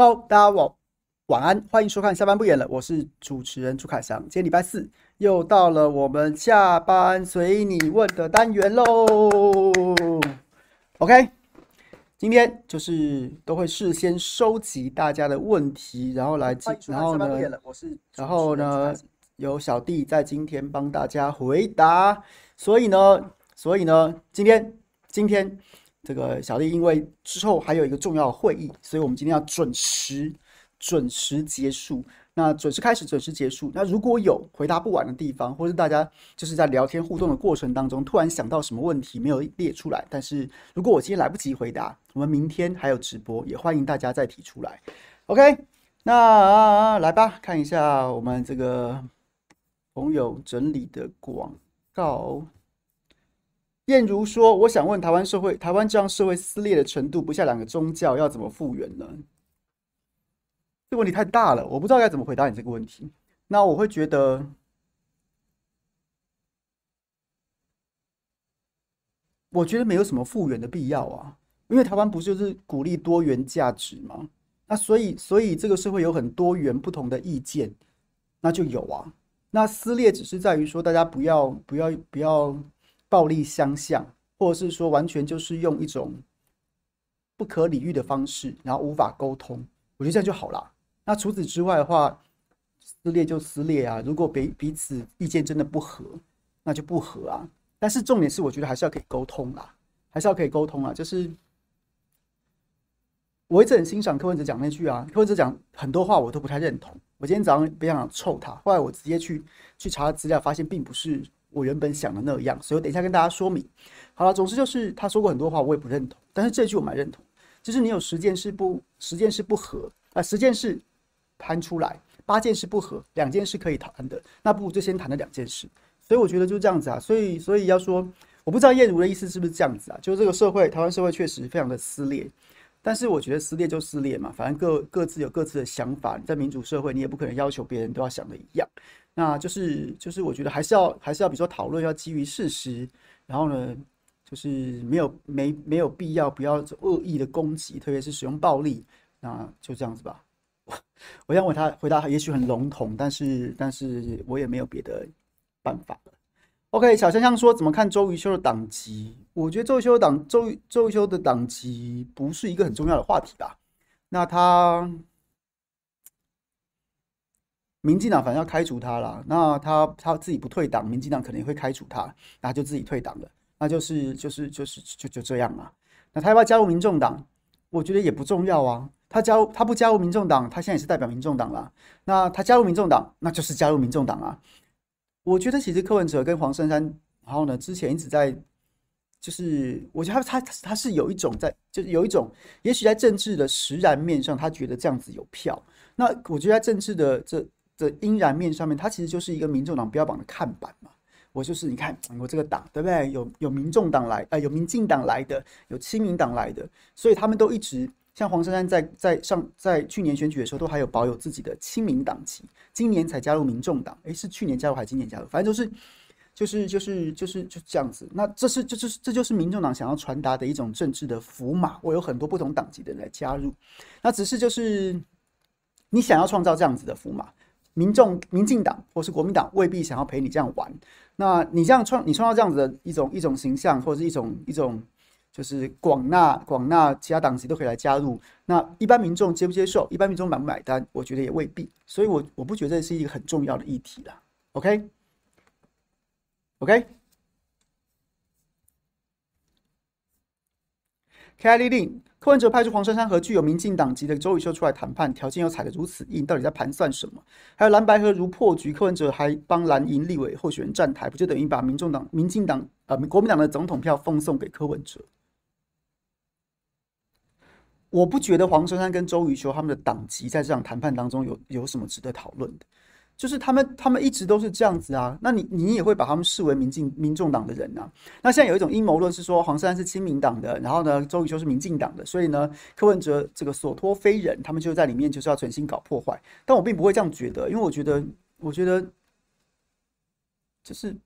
Hello，大家晚晚安，欢迎收看下班不演了，我是主持人朱凯翔。今天礼拜四，又到了我们下班随你问的单元喽。OK，今天就是都会事先收集大家的问题，然后来，然后呢，然后呢，有小弟在今天帮大家回答。所以呢，所以呢，今天今天。这个小弟因为之后还有一个重要的会议，所以我们今天要准时准时结束。那准时开始，准时结束。那如果有回答不完的地方，或是大家就是在聊天互动的过程当中突然想到什么问题没有列出来，但是如果我今天来不及回答，我们明天还有直播，也欢迎大家再提出来。OK，那来吧，看一下我们这个朋友整理的广告。燕如说：“我想问，台湾社会，台湾这样社会撕裂的程度，不下两个宗教要怎么复原呢？这个问题太大了，我不知道该怎么回答你这个问题。那我会觉得，我觉得没有什么复原的必要啊，因为台湾不就是鼓励多元价值吗？那所以，所以这个社会有很多元不同的意见，那就有啊。那撕裂只是在于说，大家不要，不要，不要。”暴力相向，或者是说完全就是用一种不可理喻的方式，然后无法沟通，我觉得这样就好了。那除此之外的话，撕裂就撕裂啊。如果彼彼此意见真的不合，那就不合啊。但是重点是，我觉得还是要可以沟通啦，还是要可以沟通啊。就是我一直很欣赏柯文哲讲那句啊，柯文哲讲很多话我都不太认同。我今天早上不想臭他，后来我直接去去查资料，发现并不是。我原本想的那样，所以我等一下跟大家说明。好了，总之就是他说过很多话，我也不认同，但是这句我蛮认同，就是你有十件事不十件事不合啊，十件事摊出来，八件事不合，两件事可以谈的，那不如就先谈了两件事。所以我觉得就是这样子啊，所以所以要说，我不知道燕如的意思是不是这样子啊，就是这个社会，台湾社会确实非常的撕裂，但是我觉得撕裂就撕裂嘛，反正各各自有各自的想法，在民主社会，你也不可能要求别人都要想的一样。那就是就是，我觉得还是要还是要，比如说讨论要基于事实，然后呢，就是没有没没有必要不要恶意的攻击，特别是使用暴力，那就这样子吧。我 我想问他回答，也许很笼统，但是但是我也没有别的办法了。OK，小香香说怎么看周瑜修的党籍？我觉得周瑜修的党周瑜周瑜修的党籍不是一个很重要的话题吧？那他。民进党反正要开除他了，那他他自己不退党，民进党可能也会开除他，那他就自己退党了，那就是就是就是就就这样啊。那他要不要加入民众党？我觉得也不重要啊。他加入他不加入民众党，他现在也是代表民众党啦。那他加入民众党，那就是加入民众党啊。我觉得其实柯文哲跟黄珊珊，然后呢，之前一直在，就是我觉得他他他是有一种在，就是有一种，也许在政治的实然面上，他觉得这样子有票。那我觉得在政治的这。的阴然面上面，它其实就是一个民众党标榜的看板嘛。我就是你看我这个党，对不对？有有民众党来，呃，有民进党来的，有亲民党来的，所以他们都一直像黄珊珊在在上在去年选举的时候，都还有保有自己的亲民党籍，今年才加入民众党。诶，是去年加入还是今年加入？反正就是就是就是就是就这样子。那这是这就是这就是民众党想要传达的一种政治的符码。我有很多不同党籍的人来加入，那只是就是你想要创造这样子的符码。民众、民进党或是国民党未必想要陪你这样玩，那你这样创，你创造这样子的一种一种形象，或者是一种一种，就是广纳广纳其他党籍都可以来加入，那一般民众接不接受？一般民众买不买单？我觉得也未必，所以我我不觉得这是一个很重要的议题啦。OK，OK。OK? OK? 凯利令柯文哲派出黄珊珊和具有民进党籍的周瑜修出来谈判，条件又踩得如此硬，到底在盘算什么？还有蓝白合如破局，柯文哲还帮蓝营立委候选人站台，不就等于把民众党、民进党呃国民党的总统票奉送给柯文哲？我不觉得黄珊珊跟周瑜修他们的党籍在这场谈判当中有有什么值得讨论的。就是他们，他们一直都是这样子啊。那你，你也会把他们视为民进、民众党的人啊？那现在有一种阴谋论是说，黄珊珊是亲民党的，然后呢，周瑜修是民进党的，所以呢，柯文哲这个所托非人，他们就在里面就是要存心搞破坏。但我并不会这样觉得，因为我觉得，我觉得，就是，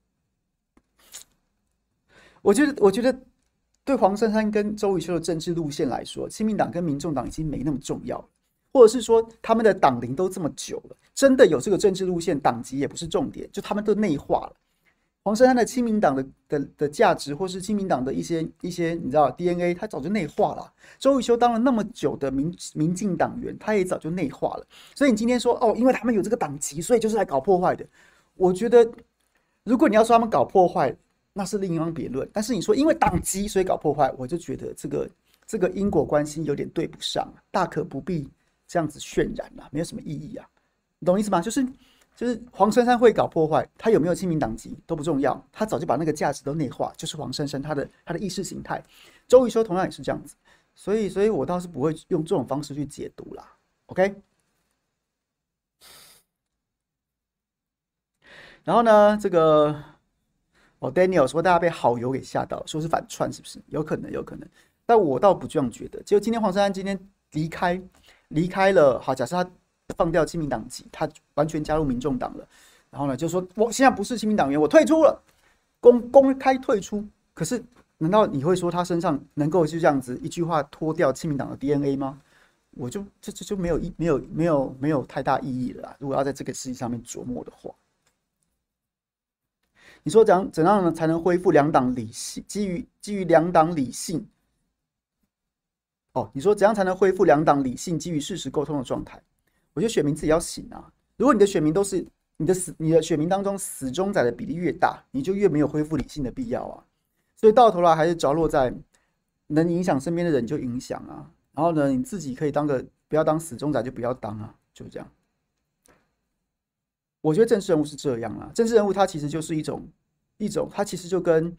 我觉得，我觉得，对黄珊珊跟周瑜修的政治路线来说，亲民党跟民众党已经没那么重要。或者是说他们的党龄都这么久了，真的有这个政治路线，党籍也不是重点，就他们都内化了。黄珊珊的亲民党的的的价值，或是亲民党的一些一些，你知道 DNA，他早就内化了。周瑜修当了那么久的民民进党员，他也早就内化了。所以你今天说哦，因为他们有这个党籍，所以就是来搞破坏的。我觉得，如果你要说他们搞破坏，那是另当别论。但是你说因为党籍所以搞破坏，我就觉得这个这个因果关系有点对不上，大可不必这样子渲染了，没有什么意义啊。你懂意思吗？就是。就是黄珊珊会搞破坏，他有没有亲民党籍都不重要，他早就把那个价值都内化，就是黄珊珊他的他的意识形态。周瑜修同样也是这样子，所以所以我倒是不会用这种方式去解读啦。OK，然后呢，这个哦，Daniel 说大家被好友给吓到，说是反串，是不是？有可能，有可能，但我倒不这样觉得。就今天黄珊珊今天离开，离开了，好，假设他。放掉亲民党籍，他完全加入民众党了。然后呢，就说我现在不是亲民党员，我退出了，公 公开退出。可是，难道你会说他身上能够就这样子一句话脱掉亲民党的 DNA 吗？我就这这就没有意没有没有没有太大意义了啦。如果要在这个事情上面琢磨的话，你说怎样怎样呢才能恢复两党理性？基于基于两党理性？哦，你说怎样才能恢复两党理性基于事实沟通的状态？我觉得选民自己要醒啊！如果你的选民都是你的死，你的选民当中死忠仔的比例越大，你就越没有恢复理性的必要啊！所以到头来还是着落在能影响身边的人就影响啊，然后呢，你自己可以当个不要当死忠仔就不要当啊，就这样。我觉得政治人物是这样啊，政治人物他其实就是一种一种，他其实就跟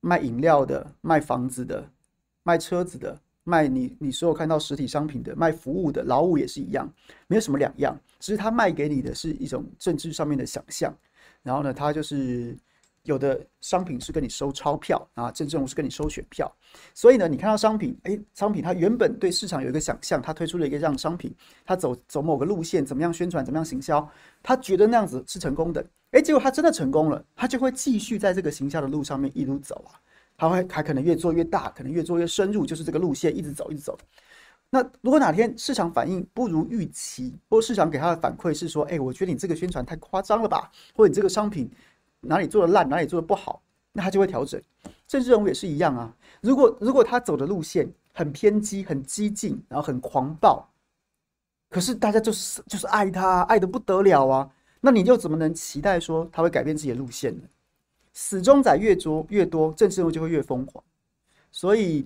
卖饮料的、卖房子的、卖车子的。卖你，你所有看到实体商品的，卖服务的劳务也是一样，没有什么两样，只是他卖给你的是一种政治上面的想象。然后呢，他就是有的商品是跟你收钞票啊，政治人物是跟你收选票。所以呢，你看到商品，诶，商品它原本对市场有一个想象，它推出了一个这样商品，它走走某个路线，怎么样宣传，怎么样行销，他觉得那样子是成功的，诶，结果他真的成功了，他就会继续在这个行销的路上面一路走啊。他会还可能越做越大，可能越做越深入，就是这个路线一直走一直走。那如果哪天市场反应不如预期，或市场给他的反馈是说，哎，我觉得你这个宣传太夸张了吧，或者你这个商品哪里做的烂，哪里做的不好，那他就会调整。政治人物也是一样啊。如果如果他走的路线很偏激、很激进，然后很狂暴，可是大家就是就是爱他，爱得不得了啊，那你又怎么能期待说他会改变自己的路线呢？死忠仔越多越多，政治人物就会越疯狂，所以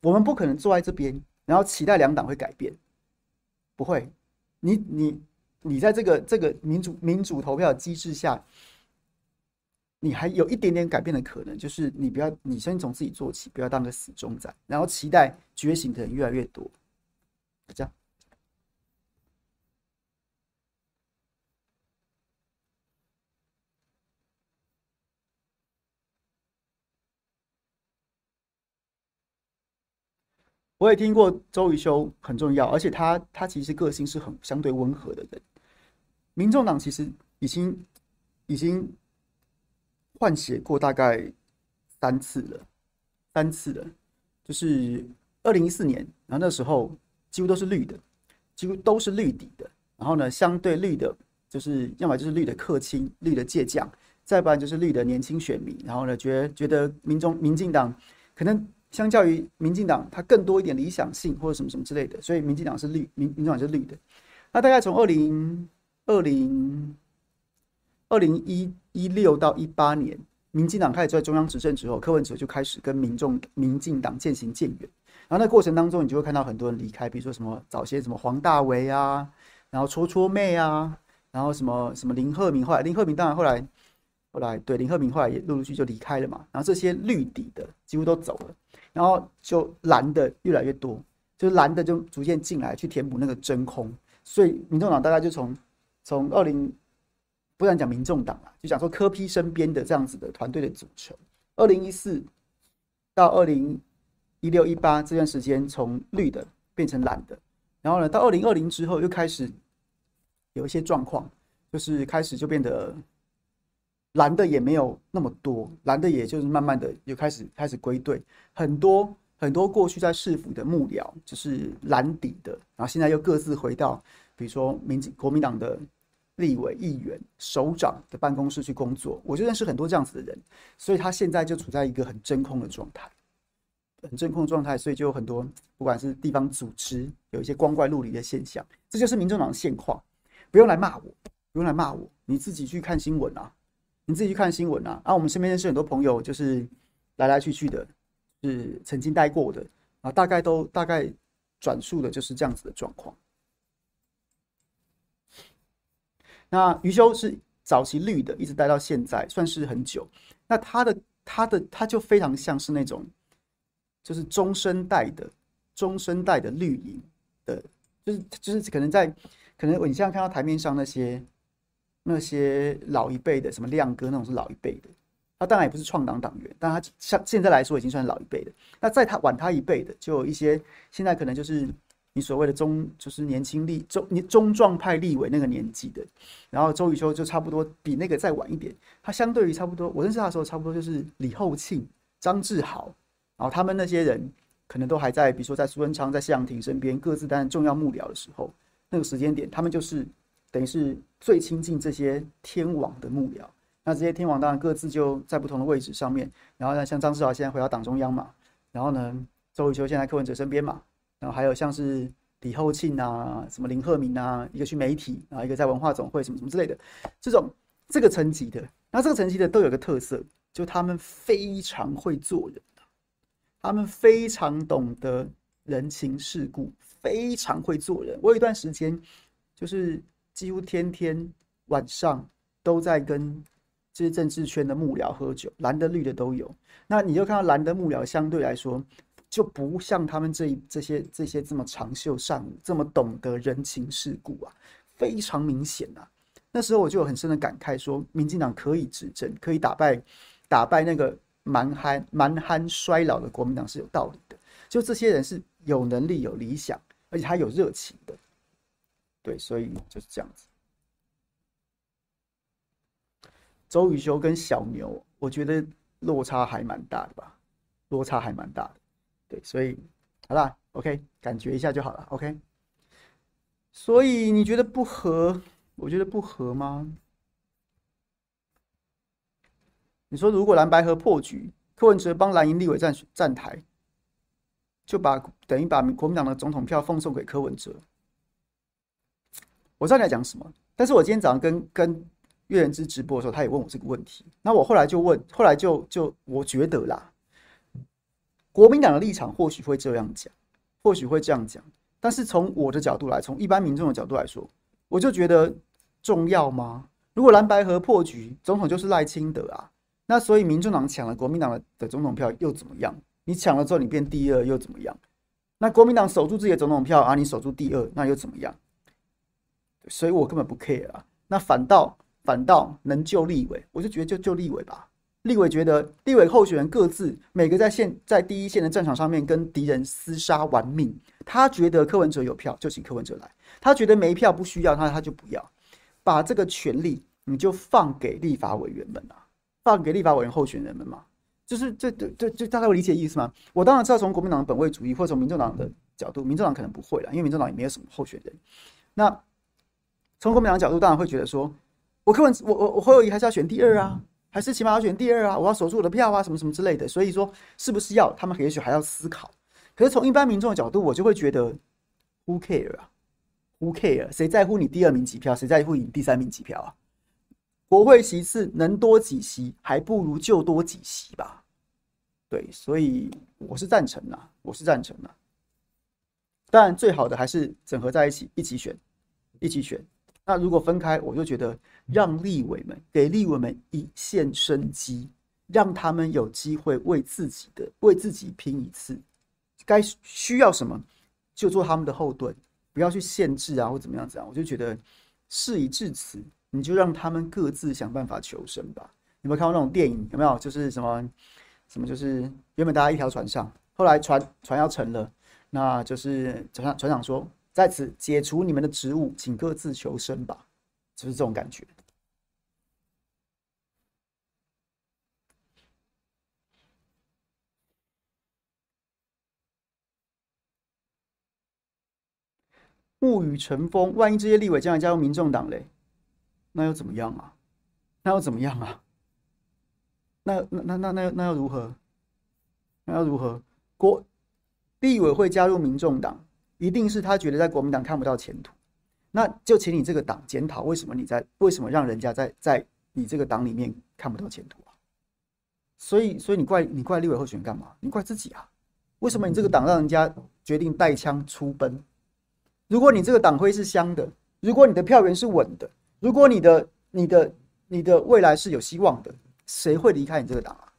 我们不可能坐在这边，然后期待两党会改变，不会。你你你在这个这个民主民主投票机制下，你还有一点点改变的可能，就是你不要你先从自己做起，不要当个死忠仔，然后期待觉醒的人越来越多，这样。我也听过周瑜修很重要，而且他他其实个性是很相对温和的人。民众党其实已经已经换血过大概三次了，三次了，就是二零一四年，然后那时候几乎都是绿的，几乎都是绿底的。然后呢，相对绿的，就是要么就是绿的客卿、绿的健将，再不然就是绿的年轻选民。然后呢，觉觉得民众民进党可能。相较于民进党，它更多一点理想性或者什么什么之类的，所以民进党是绿，民民进党是绿的。那大概从二零二零二零一一六到一八年，民进党开始在中央执政之后，柯文哲就开始跟民众民进党渐行渐远。然后那过程当中，你就会看到很多人离开，比如说什么早些什么黄大为啊，然后戳戳妹啊，然后什么什么林鹤明，后来林鹤明当然后来后来对林鹤明后来也陆陆续续就离开了嘛。然后这些绿底的几乎都走了。然后就蓝的越来越多，就是蓝的就逐渐进来去填补那个真空，所以民众党大概就从从二零，不然讲民众党啊，就讲说柯批身边的这样子的团队的组成，二零一四到二零一六一八这段时间从绿的变成蓝的，然后呢到二零二零之后又开始有一些状况，就是开始就变得。蓝的也没有那么多，蓝的也就是慢慢的又开始开始归队，很多很多过去在市府的幕僚就是蓝底的，然后现在又各自回到，比如说民进国民党的立委、议员、首长的办公室去工作。我就认识很多这样子的人，所以他现在就处在一个很真空的状态，很真空状态，所以就有很多不管是地方组织有一些光怪陆离的现象，这就是民众党的现况。不用来骂我，不用来骂我，你自己去看新闻啊，你自己去看新闻啊。啊，我们身边认识很多朋友，就是来来去去的。是曾经待过的啊，大概都大概转述的就是这样子的状况。那余修是早期绿的，一直待到现在，算是很久。那他的他的他就非常像是那种，就是中生代的中生代的绿营的，就是就是可能在可能你现在看到台面上那些那些老一辈的，什么亮哥那种是老一辈的。他当然也不是创党党员，但他像现在来说已经算老一辈的。那在他晚他一辈的，就有一些现在可能就是你所谓的中，就是年轻立中你中壮派立委那个年纪的。然后周宇修就差不多比那个再晚一点，他相对于差不多，我认识他的时候差不多就是李厚庆、张志豪，然后他们那些人可能都还在，比如说在苏贞昌、在谢长廷身边各自担任重要幕僚的时候，那个时间点，他们就是等于是最亲近这些天王的幕僚。那这些天王当然各自就在不同的位置上面，然后呢，像张志豪现在回到党中央嘛，然后呢，周瑜修现在柯文哲身边嘛，然后还有像是李厚庆啊，什么林鹤明啊，一个去媒体，然后一个在文化总会什么什么之类的，这种这个层级的，那这个层级的都有个特色，就他们非常会做人，他们非常懂得人情世故，非常会做人。我有一段时间就是几乎天天晚上都在跟。这些政治圈的幕僚喝酒，蓝的绿的都有。那你就看到蓝的幕僚相对来说就不像他们这一这些这些这么长袖善舞，这么懂得人情世故啊，非常明显啊。那时候我就有很深的感慨，说民进党可以执政，可以打败打败那个蛮憨蛮憨衰老的国民党是有道理的。就这些人是有能力、有理想，而且他有热情的。对，所以就是这样子。周宇修跟小牛，我觉得落差还蛮大的吧，落差还蛮大的，对，所以好啦，OK，感觉一下就好了，OK。所以你觉得不合？我觉得不合吗？你说如果蓝白合破局，柯文哲帮蓝营立委站站台，就把等于把国民党的总统票奉送给柯文哲。我知道你在讲什么，但是我今天早上跟跟。月人之直播的时候，他也问我这个问题。那我后来就问，后来就就我觉得啦，国民党的立场或许会这样讲，或许会这样讲。但是从我的角度来，从一般民众的角度来说，我就觉得重要吗？如果蓝白河破局，总统就是赖清德啊。那所以民众党抢了国民党的的总统票又怎么样？你抢了之后你变第二又怎么样？那国民党守住自己的总统票啊，你守住第二那又怎么样？所以我根本不 care 啊。那反倒。反倒能救立委，我就觉得就救立委吧。立委觉得立委候选人各自每个在线在第一线的战场上面跟敌人厮杀玩命，他觉得柯文哲有票就请柯文哲来，他觉得没票不需要他他就不要，把这个权利你就放给立法委员们啊，放给立法委员候选人们嘛，就是这这这这大概有理解意思吗？我当然知道从国民党的本位主义或者从民众党的角度，民众党可能不会了，因为民众党也没有什么候选人。那从国民党的角度，当然会觉得说。我柯文我我我侯友宜还是要选第二啊，还是起码要选第二啊？我要守住我的票啊，什么什么之类的。所以说，是不是要他们也许还要思考。可是从一般民众的角度，我就会觉得，Who care 啊？Who care？谁在乎你第二名几票？谁在乎你第三名几票啊？国会席次能多几席，还不如就多几席吧。对，所以我是赞成的，我是赞成的。当然，最好的还是整合在一起，一起选，一起选。那如果分开，我就觉得让立委们给立委们一线生机，让他们有机会为自己的为自己拼一次，该需要什么就做他们的后盾，不要去限制啊或怎么样子啊。我就觉得事已至此，你就让他们各自想办法求生吧。有没有看过那种电影？有没有就是什么什么就是原本大家一条船上，后来船船要沉了，那就是船上船长说。在此解除你们的职务，请各自求生吧，就是这种感觉。沐雨橙风，万一这些立委将来加入民众党嘞，那又怎么样啊？那又怎么样啊？那那那那那那要如何？那要如何？国立委会加入民众党，一定是他觉得在国民党看不到前途。那就请你这个党检讨，为什么你在为什么让人家在在你这个党里面看不到前途啊？所以所以你怪你怪立委候选人干嘛？你怪自己啊？为什么你这个党让人家决定带枪出奔？如果你这个党徽是香的，如果你的票源是稳的，如果你的你的你的未来是有希望的，谁会离开你这个党啊？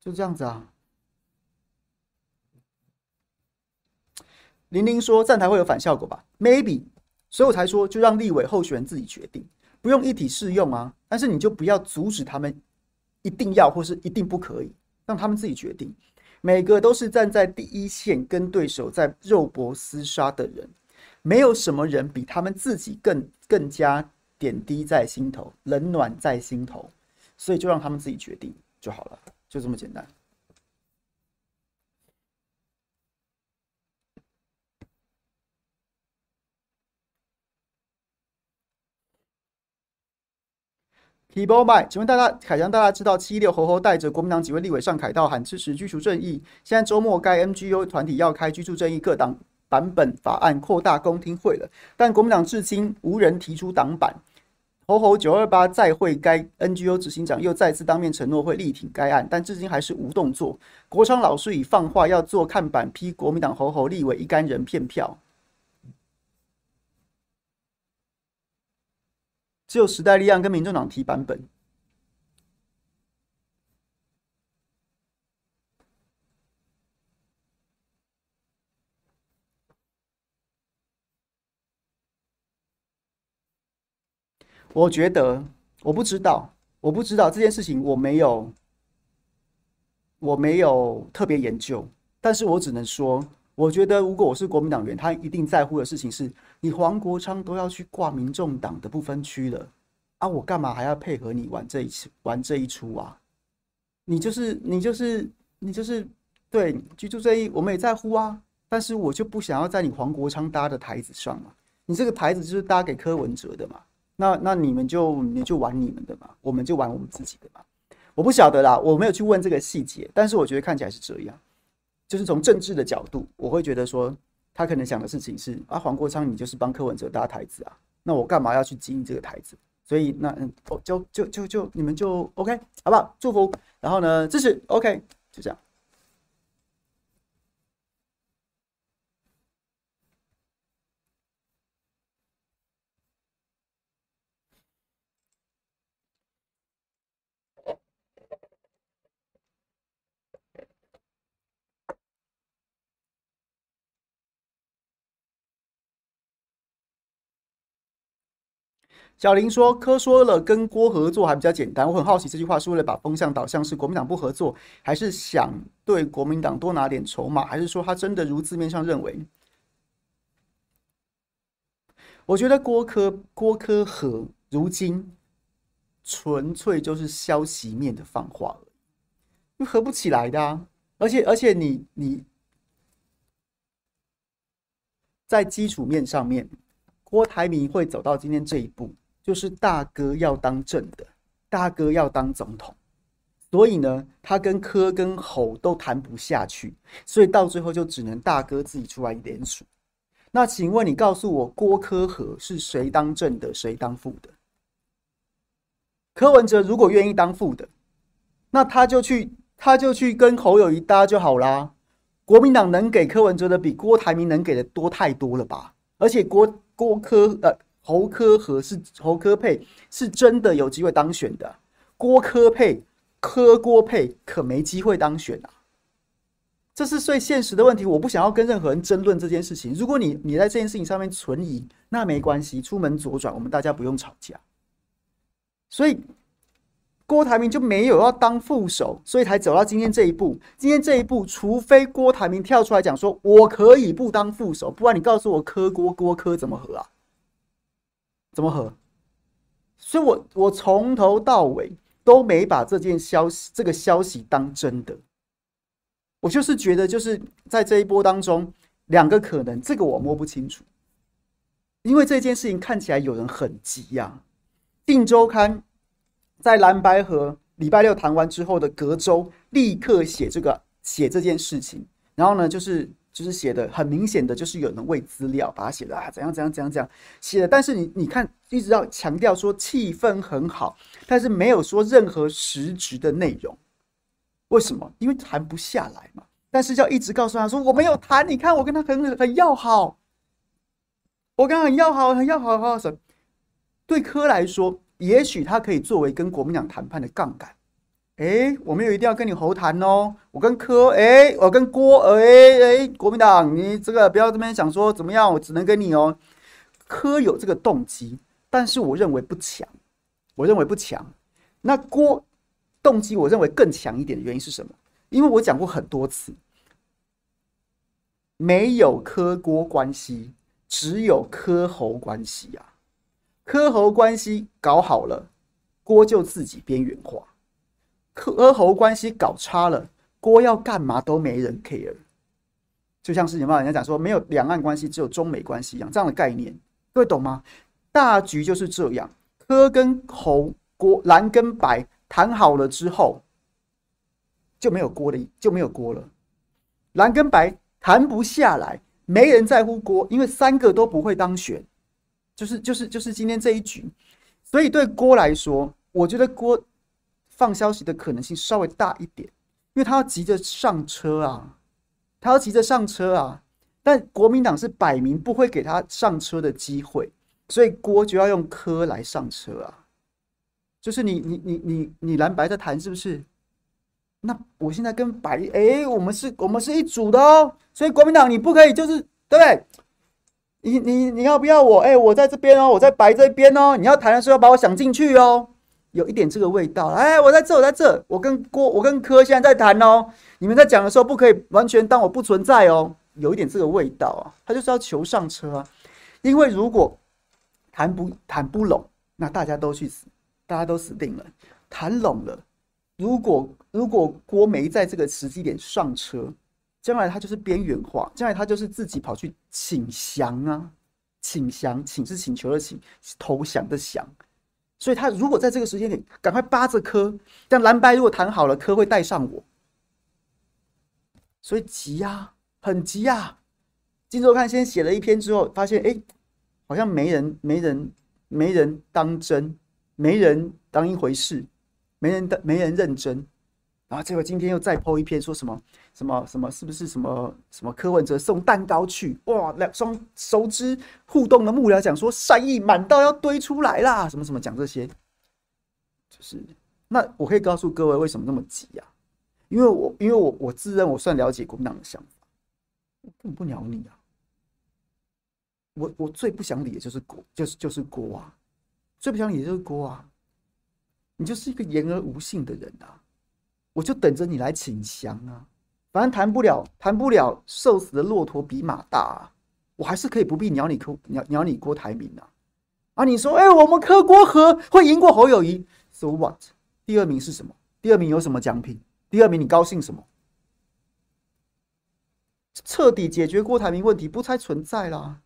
就这样子啊。玲玲说站台会有反效果吧？Maybe，所以我才说就让立委候选人自己决定，不用一体适用啊。但是你就不要阻止他们，一定要或是一定不可以，让他们自己决定。每个都是站在第一线跟对手在肉搏厮杀的人，没有什么人比他们自己更更加点滴在心头，冷暖在心头，所以就让他们自己决定就好了，就这么简单。提波麦，请问大家，凯翔，大家知道七六猴猴带着国民党几位立委上凯道喊支持居住正义。现在周末该 NGO 团体要开居住正义各党版本法案扩大公听会了，但国民党至今无人提出党版。猴猴九二八再会该 NGO 执行长又再次当面承诺会力挺该案，但至今还是无动作。国昌老师已放话要做看板，批国民党猴猴立委一干人骗票。只有时代力量跟民众党提版本，我觉得我不知道，我不知道这件事情，我没有，我没有特别研究，但是我只能说。我觉得，如果我是国民党员，他一定在乎的事情是，你黄国昌都要去挂民众党的不分区了。啊，我干嘛还要配合你玩这一次玩这一出啊？你就是你就是你就是对居住正义，我们也在乎啊，但是我就不想要在你黄国昌搭的台子上嘛，你这个台子就是搭给柯文哲的嘛，那那你们就你就玩你们的嘛，我们就玩我们自己的嘛，我不晓得啦，我没有去问这个细节，但是我觉得看起来是这样。就是从政治的角度，我会觉得说，他可能想的事情是啊，黄国昌你就是帮柯文哲搭台子啊，那我干嘛要去经营这个台子？所以那嗯，哦就就就就你们就 OK 好不好？祝福，然后呢支持 OK，就这样。小林说：“柯说了跟郭合作还比较简单，我很好奇这句话是为了把风向导向是国民党不合作，还是想对国民党多拿点筹码，还是说他真的如字面上认为？我觉得郭柯郭柯和如今纯粹就是消息面的放话而已，合不起来的啊！而且而且你你在基础面上面，郭台铭会走到今天这一步。”就是大哥要当正的，大哥要当总统，所以呢，他跟柯跟侯都谈不下去，所以到最后就只能大哥自己出来联署。那请问你告诉我，郭柯和是谁当正的，谁当副的？柯文哲如果愿意当副的，那他就去，他就去跟侯友谊搭就好啦。国民党能给柯文哲的比郭台铭能给的多太多了吧？而且郭郭柯呃。侯科和是侯科配，是真的有机会当选的。郭科配、科郭配可没机会当选啊！这是最现实的问题。我不想要跟任何人争论这件事情。如果你你在这件事情上面存疑，那没关系，出门左转，我们大家不用吵架。所以郭台铭就没有要当副手，所以才走到今天这一步。今天这一步，除非郭台铭跳出来讲说，我可以不当副手，不然你告诉我科郭郭科怎么和啊？怎么合？所以我我从头到尾都没把这件消息这个消息当真的。我就是觉得，就是在这一波当中，两个可能，这个我摸不清楚，因为这件事情看起来有人很急呀、啊。《镜周刊》在蓝白河礼拜六谈完之后的隔周，立刻写这个写这件事情，然后呢，就是就是写的很明显的就是有人喂资料，把它写的啊怎样怎样怎样怎样写的，但是你你看一直要强调说气氛很好，但是没有说任何实质的内容，为什么？因为谈不下来嘛。但是要一直告诉他说我没有谈，你看我跟他很很要好，我跟他很要好，很要好，好什么？对柯来说，也许他可以作为跟国民党谈判的杠杆。哎，我没有一定要跟你和谈哦，我跟柯，哎，我跟郭，哎哎，国民党，你这个不要这边想说怎么样，我只能跟你哦。柯有这个动机，但是我认为不强，我认为不强。那郭动机，我认为更强一点的原因是什么？因为我讲过很多次，没有柯郭关系，只有柯侯关系啊。柯侯关系搞好了，郭就自己边缘化；柯侯关系搞差了，郭要干嘛都没人 care。就像是有没有人家讲说，没有两岸关系，只有中美关系一样，这样的概念，各位懂吗？大局就是这样，柯跟侯、郭蓝跟白谈好了之后。就没有郭的，就没有郭了。蓝跟白谈不下来，没人在乎郭，因为三个都不会当选，就是就是就是今天这一局。所以对郭来说，我觉得郭放消息的可能性稍微大一点，因为他要急着上车啊，他要急着上车啊。但国民党是摆明不会给他上车的机会，所以郭就要用柯来上车啊。就是你你你你你蓝白在谈是不是？那我现在跟白哎、我们是，我们是一组的哦，所以国民党你不可以，就是对不对？你你你要不要我？哎、我在这边哦，我在白这边哦。你要谈的时候把我想进去哦，有一点这个味道。哎、我在这，我在这，我跟郭，我跟柯现在在谈哦。你们在讲的时候不可以完全当我不存在哦，有一点这个味道啊。他就是要求上车啊，因为如果谈不谈不拢，那大家都去死，大家都死定了。谈拢了。如果如果郭没在这个时机点上车，将来他就是边缘化，将来他就是自己跑去请降啊，请降，请是请求的请，投降的降。所以他如果在这个时间点赶快扒着柯，但蓝白如果谈好了，柯会带上我，所以急呀、很急呀、啊。今周刊先写了一篇之后，发现哎，好像没人没人没人当真，没人当一回事。没人的，没人认真，然后结果今天又再 po 一篇，说什么什么什么，是不是什么什么柯文哲送蛋糕去？哇，两双熟知互动的幕僚讲说善意满到要堆出来啦，什么什么讲这些，就是那我可以告诉各位为什么那么急呀、啊？因为我因为我我自认我算了解国民党的想法，我根本不鸟你啊！我我最不想理的就是郭，就是就是郭啊，最不想理的就是郭啊。你就是一个言而无信的人啊！我就等着你来请降啊！反正谈不了，谈不了，瘦死的骆驼比马大啊！我还是可以不必鸟你柯鸟鸟你郭台铭啊！啊，你说，哎、我们柯郭和会赢过侯友谊？So what？第二名是什么？第二名有什么奖品？第二名你高兴什么？彻底解决郭台铭问题不再存在啦！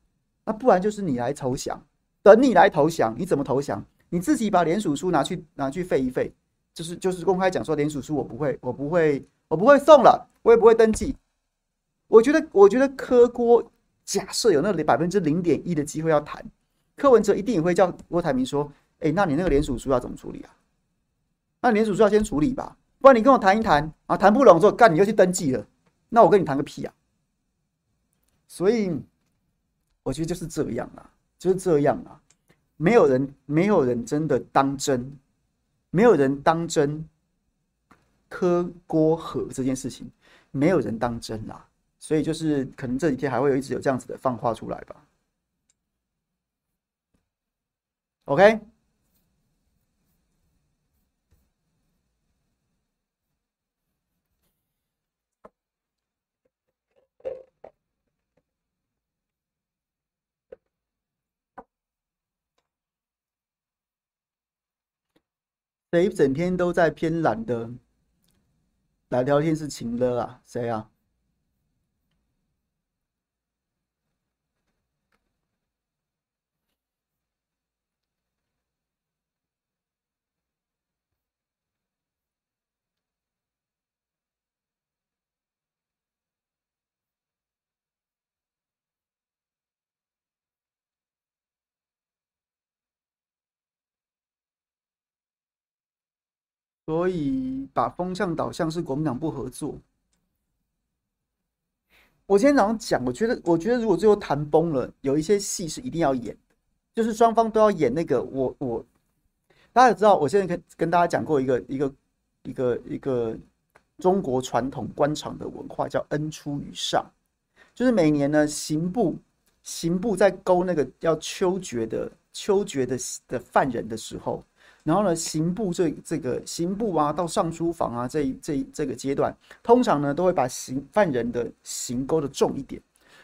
那不然就是你来投降，等你来投降，你怎么投降？你自己把联署书拿去拿去废一废，就是就是公开讲说联署书我不会我不会我不会送了，我也不会登记。我觉得我觉得柯郭假设有那百分之零点一的机会要谈，柯文哲一定也会叫郭台铭说：“哎，那你那个联署书要怎么处理啊？那联署书要先处理吧，不然你跟我谈一谈啊，谈不拢之后干你就去登记了，那我跟你谈个屁啊！”所以我觉得就是这样啊，就是这样啊。没有人，没有人真的当真，没有人当真柯郭合这件事情，没有人当真啦。所以就是可能这几天还会有一直有这样子的放话出来吧。OK。谁整天都在偏蓝的来聊天是情歌啊？谁啊？所以把风向导向是国民党不合作。我今天早上讲，我觉得，我觉得如果最后谈崩了，有一些戏是一定要演，就是双方都要演那个。我我大家也知道，我现在跟跟大家讲过一个一个一个一个中国传统官场的文化，叫恩出于上，就是每年呢刑部刑部在勾那个要秋决的秋决的的犯人的时候。然后呢，刑部这这个刑部啊，到上书房啊，这这这个阶段，通常呢都会把刑犯人的刑勾得重一点，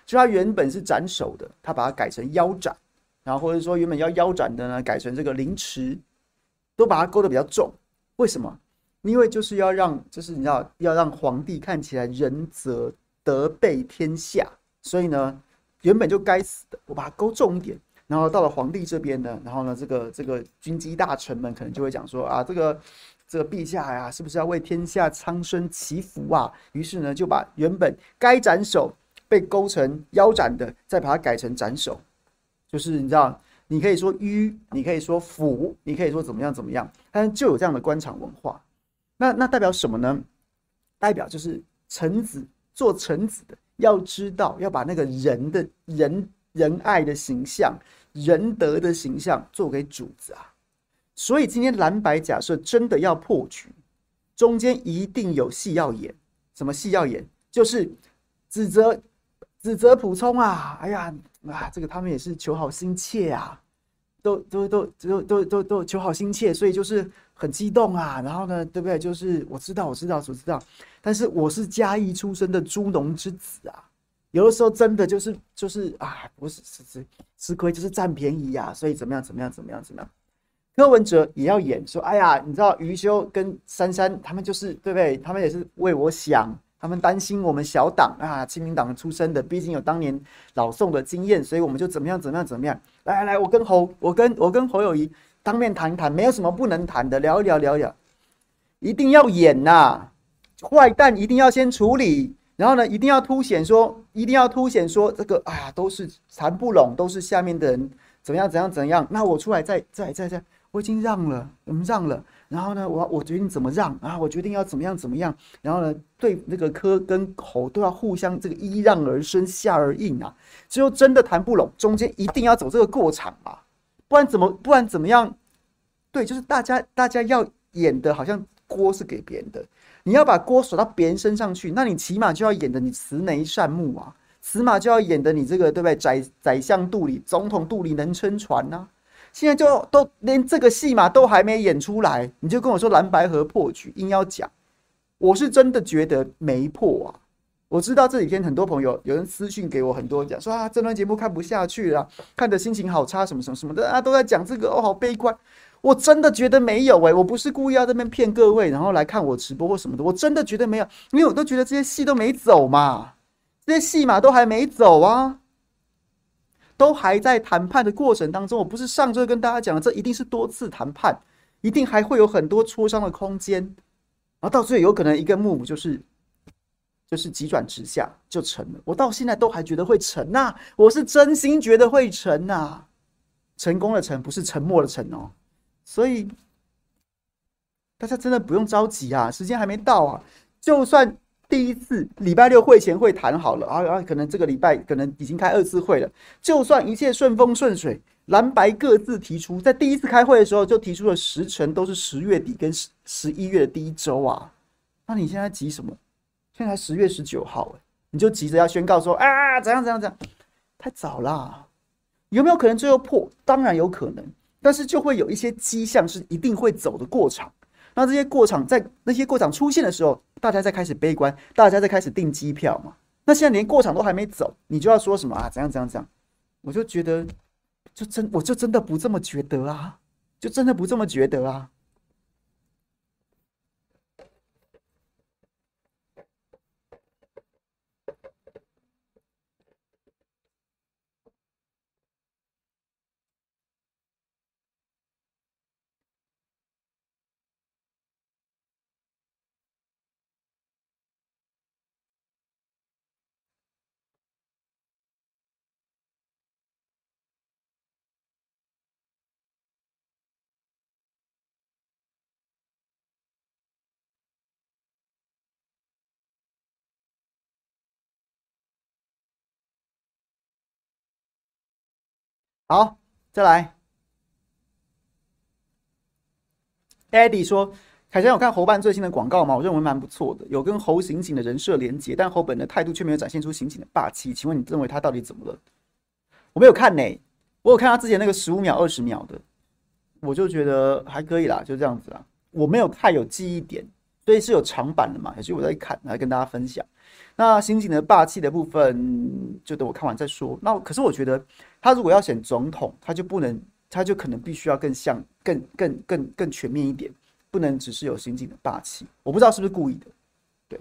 就他原本是斩首的，他把它改成腰斩，然后或者说原本要腰斩的呢，改成这个凌迟，都把它勾得比较重。为什么？因为就是要让，就是你知道，要让皇帝看起来仁泽德备天下，所以呢，原本就该死的，我把它勾重一点。然后到了皇帝这边呢，然后呢，这个这个军机大臣们可能就会讲说啊，这个这个陛下呀，是不是要为天下苍生祈福啊？于是呢，就把原本该斩首被勾成腰斩的，再把它改成斩首，就是你知道，你可以说迂，你可以说腐，你可以说怎么样怎么样，但是就有这样的官场文化。那那代表什么呢？代表就是臣子做臣子的要知道要把那个人的仁仁爱的形象。仁德的形象做给主子啊，所以今天蓝白假设真的要破局，中间一定有戏要演。什么戏要演？就是指责指责溥聪啊！哎呀啊，这个他们也是求好心切啊，都都都都都都都求好心切，所以就是很激动啊。然后呢，对不对？就是我知道，我知道，我知道，但是我是嘉义出生的猪农之子啊。有的时候真的就是就是啊，不是吃吃吃亏，就是占便宜呀、所以怎么样怎么样怎么样怎么样？柯文哲也要演说，哎呀，你知道余修跟珊珊他们就是对不对？他们也是为我想，他们担心我们小党啊，亲民党出身的，毕竟有当年老宋的经验，所以我们就怎么样怎么样怎么样。来来来，我跟侯，我跟我跟侯友宜当面谈谈，没有什么不能谈的，聊一聊聊一聊，一定要演呐、坏蛋一定要先处理。然后呢，一定要凸显说，一定要凸显说，这个哎呀，都是谈不拢，都是下面的人怎么样怎样怎样。那我出来再再再再，我已经让了，我们让了。然后呢，我我决定怎么让啊？我决定要怎么样怎么样。然后呢，对那个科跟口都要互相这个揖让而生，下而应啊。只有真的谈不拢，中间一定要走这个过场啊，不然怎么不然怎么样？对，就是大家大家要演的好像锅是给别人的。你要把锅甩到别人身上去，那你起码就要演的你慈眉善目啊，起码就要演的你这个对不对？宰宰相肚里，总统肚里能撑船呐、啊。现在就都连这个戏码都还没演出来，你就跟我说蓝白河破局，硬要讲，我是真的觉得没破啊。我知道这几天很多朋友有人私信给我，很多人讲说啊，这段节目看不下去了，看的心情好差，什么什么什么的啊，都在讲这个哦，好悲观。我真的觉得没有诶、我不是故意要这边骗各位，然后来看我直播或什么的。我真的觉得没有，因为我都觉得这些戏都没走嘛，这些戏码都还没走啊，都还在谈判的过程当中。我不是上周跟大家讲了，这一定是多次谈判，一定还会有很多磋商的空间，然后到最后有可能一个幕就是就是急转直下就成了。我到现在都还觉得会成呐、我是真心觉得会成呐、成功的成不是沉默的沉哦。所以大家真的不用着急啊，时间还没到啊。就算第一次礼拜六会前会谈好了啊啊，可能这个礼拜可能已经开二次会了。就算一切顺风顺水，蓝白各自提出，在第一次开会的时候就提出了时程都是十月底跟十十一月的第一周啊。那你现在急什么？现在才十月十九号，哎，你就急着要宣告说啊怎样怎样怎样，太早了。有没有可能最后破？当然有可能。但是就会有一些迹象是一定会走的过场，那这些过场在那些过场出现的时候，大家在开始悲观，大家在开始订机票嘛。那现在连过场都还没走，你就要说什么啊？怎样怎样怎样？我就觉得，就真我就真的不这么觉得啊，就真的不这么觉得啊。好，再来。Eddie 说：“凯翔有看侯办最新的广告吗？我认为蛮不错的，有跟侯刑警的人设连结，但侯本的态度却没有展现出刑警的霸气。请问你认为他到底怎么了？”我没有看呢、我有看他之前那个十五秒、二十秒的，我就觉得还可以啦，就这样子啦。我没有太有记忆点，所以是有长版的嘛，也许我在看来跟大家分享。那刑警的霸气的部分，就等我看完再说。那可是我觉得他如果要选总统，他就不能。他就可能必须要更像、更、更、更、更全面一点，不能只是有刑警的霸气。我不知道是不是故意的，对。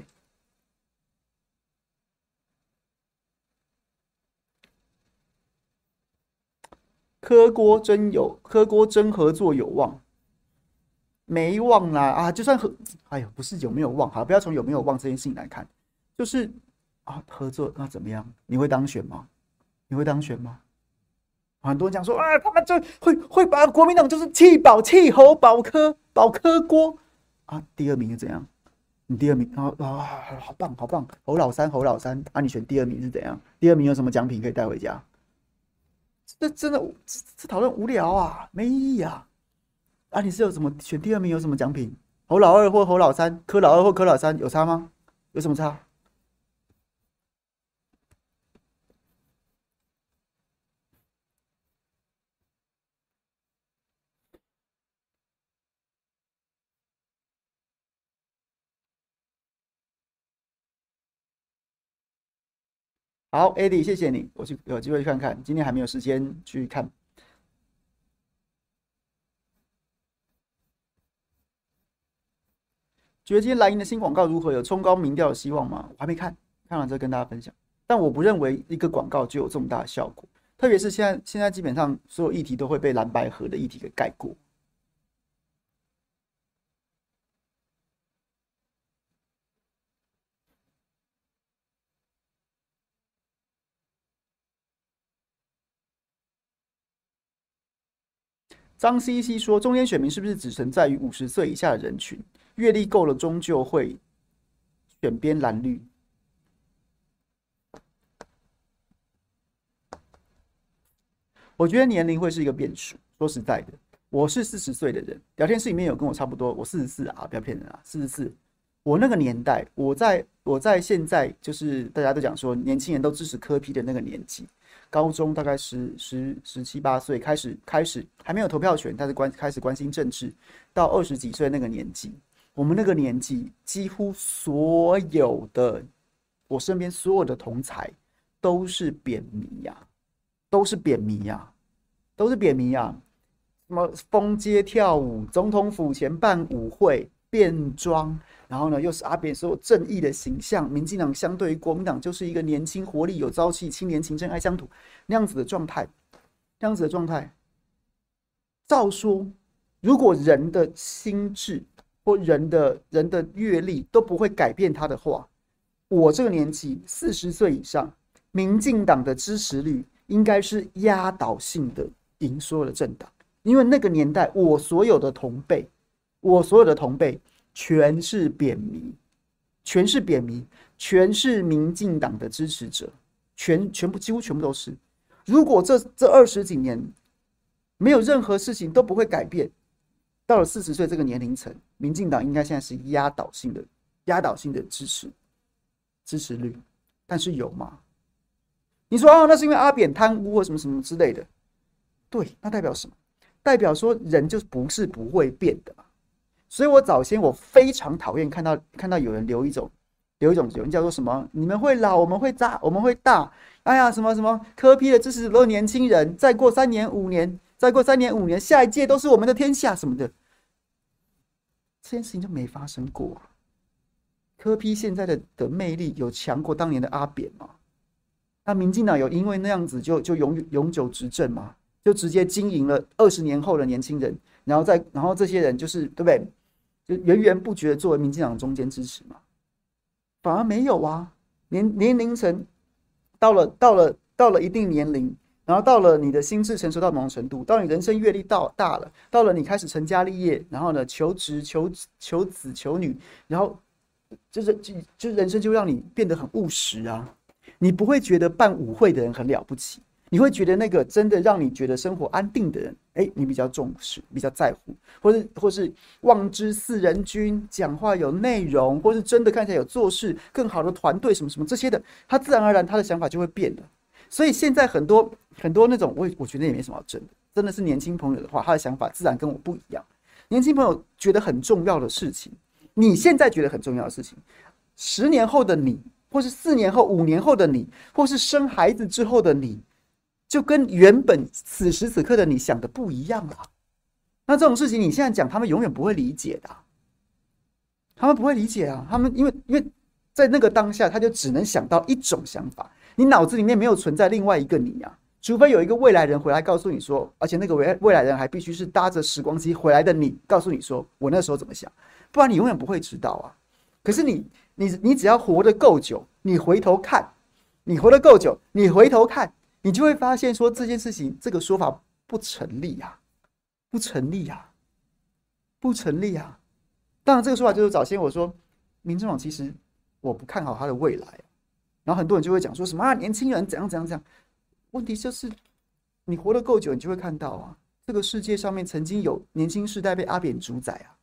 科郭真有科郭真合作有望，没忘啦啊！就算合，哎呦，不是有没有忘，好，不要从有没有忘这件事情来看，就是啊，合作那怎么样？你会当选吗？你会当选吗？很多人讲说啊，他们就会会把国民党就是弃保弃侯保科保科锅啊，第二名是怎样？你第二名啊啊，好棒好棒，侯老三侯老三啊，你选第二名是怎样？第二名有什么奖品可以带回家？这真的这讨论无聊啊，没意义啊！啊，你是有什么选第二名有什么奖品？侯老二或侯老三，柯老二或柯老三有差吗？有什么差？好，Eddie，谢谢你，我去有机会去看看，今天还没有时间去看。觉得今天蓝营的新广告如何？有冲高民调的希望吗？我还没看，看完之后跟大家分享。但我不认为一个广告就有这么大的效果，特别是现在，现在基本上所有议题都会被蓝白盒的议题给盖过。张西西说：“中间选民是不是只存在于五十岁以下的人群？阅历够了，终究会选边蓝绿。”我觉得年龄会是一个变数。说实在的，我是四十岁的人，聊天室里面有跟我差不多，我四十四啊，不要骗人啊，四十四。我那个年代，我在我在现在就是大家都讲说年轻人都支持柯 P 的那个年纪。高中大概十十十七八岁开始开始还没有投票权，但是关开始关心政治，到二十几岁那个年纪，我们那个年纪几乎所有的我身边所有的同侪都是扁迷呀，都是扁迷呀，都是扁迷呀，什么封街跳舞，总统府前办舞会便装。然后呢，又是阿扁所有正义的形象。民进党相对于国民党，就是一个年轻、活力、有朝气、青年、勤政、爱乡土那样子的状态，那样子的状态。照说，如果人的心智或人的人的阅历都不会改变他的话，我这个年纪四十岁以上，民进党的支持率应该是压倒性的赢所有的政党，因为那个年代，我所有的同辈，我所有的同辈。全是扁迷，全是扁迷，全是民进党的支持者，全全部几乎全部都是。如果这这二十几年没有任何事情都不会改变，到了四十岁这个年龄层，民进党应该现在是压倒性的压倒性的支持支持率。但是有吗？你说哦，那是因为阿扁贪污或什么什么之类的。对，那代表什么？代表说人就不是不会变的。所以，我早先我非常讨厌看到看到有人留一种留一种有人叫做什么？你们会老，我们会大，我们会大。哎呀，什么什么科批的支持都是年轻人，再过三年五年，再过三年五年，下一届都是我们的天下什么的。这件事情就没发生过。科批现在的的魅力有强过当年的阿扁吗？那民进党有因为那样子就就永永久执政吗？就直接经营了二十年后的年轻人，然后再然后这些人就是对不对？就源源不绝的作为民进党中间支持嘛，反而没有啊。年年龄层到了到了到了一定年龄，然后到了你的心智成熟到某种程度，到你人生阅历到大了，到了你开始成家立业，然后呢求职求求子求女，然后就是就就人生就让你变得很务实啊。你不会觉得办舞会的人很了不起，你会觉得那个真的让你觉得生活安定的人，哎，你比较重视，比较在乎，或是或是望之似人君，讲话有内容，或是真的看起来有做事更好的团队什么什么这些的，他自然而然他的想法就会变了。所以现在很多很多那种我我觉得也没什么好争的，真的是年轻朋友的话，他的想法自然跟我不一样。年轻朋友觉得很重要的事情，你现在觉得很重要的事情，十年后的你，或是四年后、五年后的你，或是生孩子之后的你。就跟原本此时此刻的你想的不一样了。那这种事情你现在讲，他们永远不会理解的。他们不会理解啊，他们因为因为在那个当下，他就只能想到一种想法，你脑子里面没有存在另外一个你啊，除非有一个未来人回来告诉你说，而且那个未未来人还必须是搭着时光机回来的你，告诉你说我那时候怎么想，不然你永远不会知道啊。可是你你你只要活得够久，你回头看，你活得够久，你回头看。你就会发现，说这件事情这个说法不成立呀，不成立呀，不成立呀。当然，这个说法就是早先我说，民众党其实我不看好他的未来。然后很多人就会讲说什么啊，年轻人怎样怎样怎样。问题就是，你活得够久，你就会看到啊，这个世界上面曾经有年轻世代被阿扁主宰啊，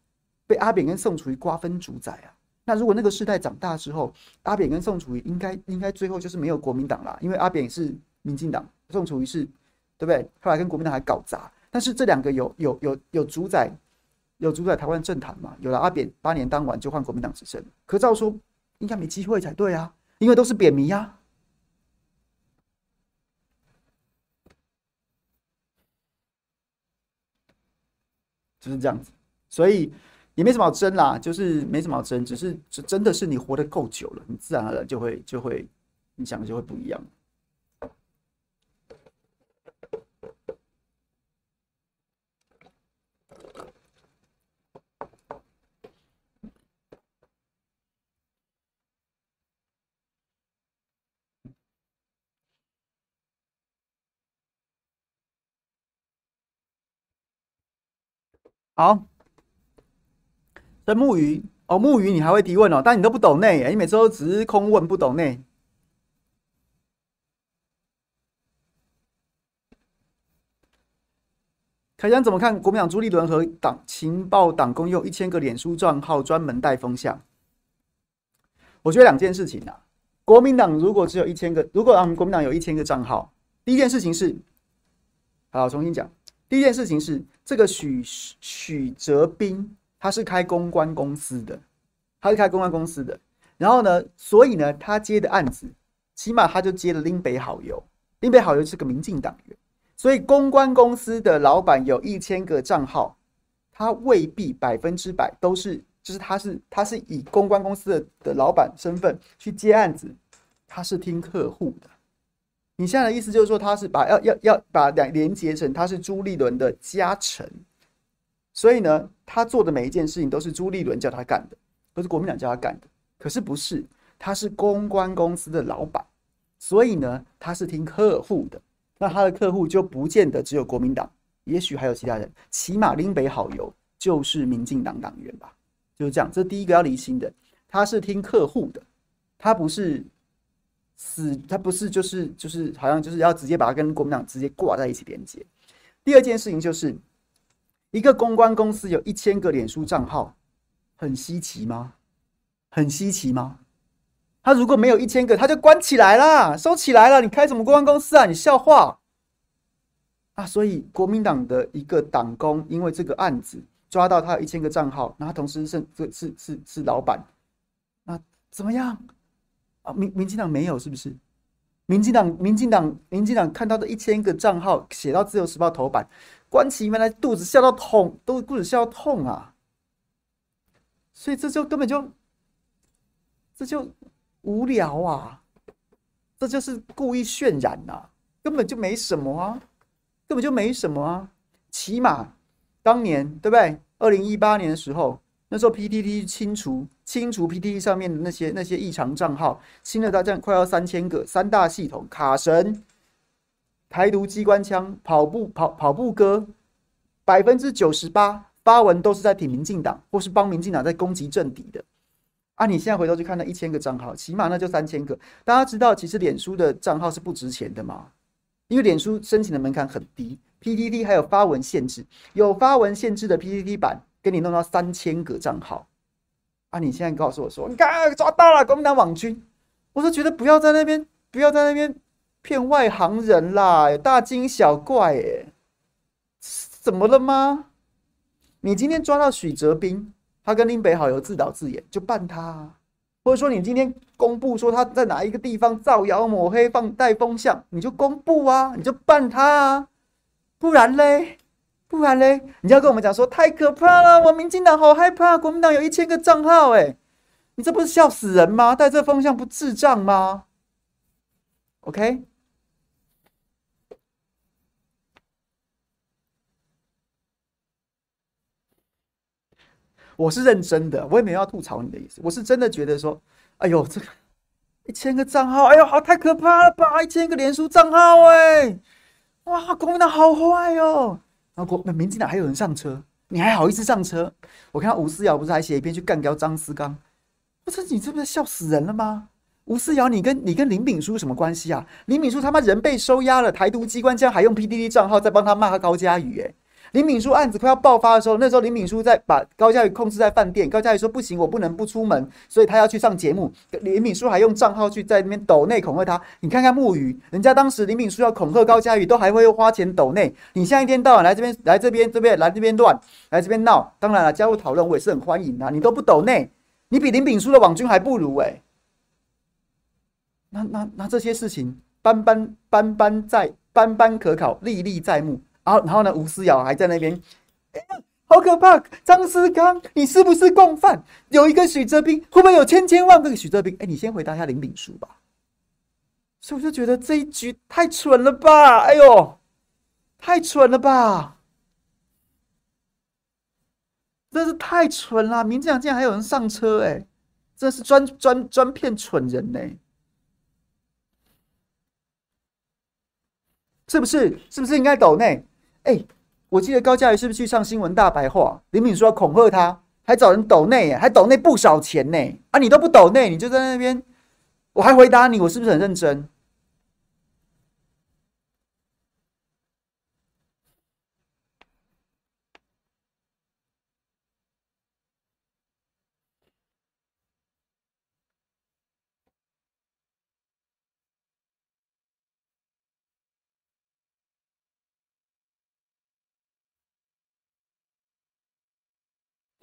被阿扁跟宋楚瑜瓜分主宰啊。那如果那个世代长大之后，阿扁跟宋楚瑜应该应该最后就是没有国民党啦，因为阿扁是。民进党宋楚瑜是，对不对？后来跟国民党还搞砸，但是这两个有有有有主宰，有主宰台湾政坛嘛？有了阿扁八年当完就换国民党执政，可照说应该没机会才对啊，因为都是扁迷啊，就是这样子，所以也没什么好争啦，就是没什么好争，只是这真的是你活得够久了，你自然而然就会就会你想的就会不一样。好，这木鱼哦，木鱼你还会提问哦，但你都不懂内，你每次都只是空问不懂内。凯翔怎么看国民党朱立伦和党情报党公用一千个脸书账号专门带风向？我觉得两件事情啊，国民党如果只有一千个，如果我们国民党有一千个账号，第一件事情是，好，重新讲。第一件事情是，这个许许哲斌他是开公关公司的，他是开公关公司的。然后呢，所以呢，他接的案子，起码他就接了林北好友，林北好友是个民进党员，所以公关公司的老板有一千个账号，他未必百分之百都是，就是他是他是以公关公司的的老板身份去接案子，他是听客户的。你现在的意思就是说，他是把要要要把两连结成他是朱立伦的家臣，所以呢，他做的每一件事情都是朱立伦叫他干的，不是国民党叫他干的。可是不是，他是公关公司的老板，所以呢，他是听客户的。那他的客户就不见得只有国民党，也许还有其他人，起码林北好友就是民进党党员吧，就是这样。这第一个要厘清的，他是听客户的，他不是。死，他不是就是就是好像就是要直接把它跟国民党直接挂在一起连接。第二件事情就是，一个公关公司有一千个脸书账号，很稀奇吗？很稀奇吗？他如果没有一千个，他就关起来了，收起来了。你开什么公关公司啊？你笑话啊！所以国民党的一个党工，因为这个案子抓到他有一千个账号，那他同时是是是是老板，那怎么样？啊，民民进党没有是不是？民进党、民进党、民进党看到的一千个账号写到《自由时报》头版，关起门来肚子笑到痛，都肚子笑到痛啊！所以这就根本就这就无聊啊！这就是故意渲染呐、啊，根本就没什么啊，根本就没什么啊！起码当年对不对？二零一八年的时候。那时候 PTT 清除清除 PTT 上面的那些那些异常账号，新的大战快要三千个，三大系统卡神、台独机关枪、跑步跑跑步哥，百分之九十八发文都是在挺民进党，或是帮民进党在攻击政敌的。啊，你现在回头去看那一千个账号，起码那就三千个。大家知道，其实脸书的账号是不值钱的嘛？因为脸书申请的门槛很低，PTT 还有发文限制，有发文限制的 PTT 版给你弄到三千个账号啊！你现在告诉我说，你看抓到了国民党网军，我说觉得不要在那边，不要在那边骗外行人啦，大惊小怪耶，怎么了吗？你今天抓到许哲斌，他跟林北好友自导自演，就办他啊。或者说你今天公布说他在哪一个地方造谣抹黑放带风向，你就公布啊，你就办他啊，不然嘞，不然嘞，你要跟我们讲说太可怕了，我民进党好害怕，国民党有一千个账号，哎，你这不是笑死人吗？带这风向不智障吗？OK，我是认真的，我也没有要吐槽你的意思，我是真的觉得说，哎呦，这个一千个账号，哎呦，好太可怕了吧，一千个连书账号，哎，哇，国民党好坏哟，然后国民进党还有人上车，你还好意思上车？我看到吴思瑶不是还写一篇去干掉张思刚，不是你这不是笑死人了吗？吴思瑶，你跟你跟林炳书什么关系啊？林炳书他妈人被收押了，台独机关这样还用 PDD 账号在帮他骂高嘉宇，哎。林敏书案子快要爆发的时候，那时候林敏书在把高嘉瑜控制在饭店。高嘉瑜说不行，我不能不出门，所以他要去上节目。林敏书还用账号去在那边抖内恐吓他。你看看木鱼，人家当时林敏书要恐吓高嘉瑜，都还会花钱抖内。你现在一天到晚来这边来这边这边来这边乱来这边闹，当然了，加入讨论我也是很欢迎的。你都不抖内，你比林敏书的网军还不如哎、那那那这些事情斑斑斑斑在斑斑可考，历历在目。然后，然后呢？吴思瑶还在那边，哎，好可怕！张思刚，你是不是共犯？有一个许哲斌，会不会有千千万个许哲斌？哎，你先回答一下林炳书吧。所以我就觉得这一局太蠢了吧？哎呦，太蠢了吧！真是太蠢了！民进党竟然还有人上车，哎，这是专专专骗蠢人呢，是不是？是不是应该抖内？哎、我记得高嘉瑜是不是去上新闻大白话？林敏说要恐吓他，还找人抖内，还抖内不少钱呢。啊，你都不抖内，你就在那边，我还回答你，我是不是很认真？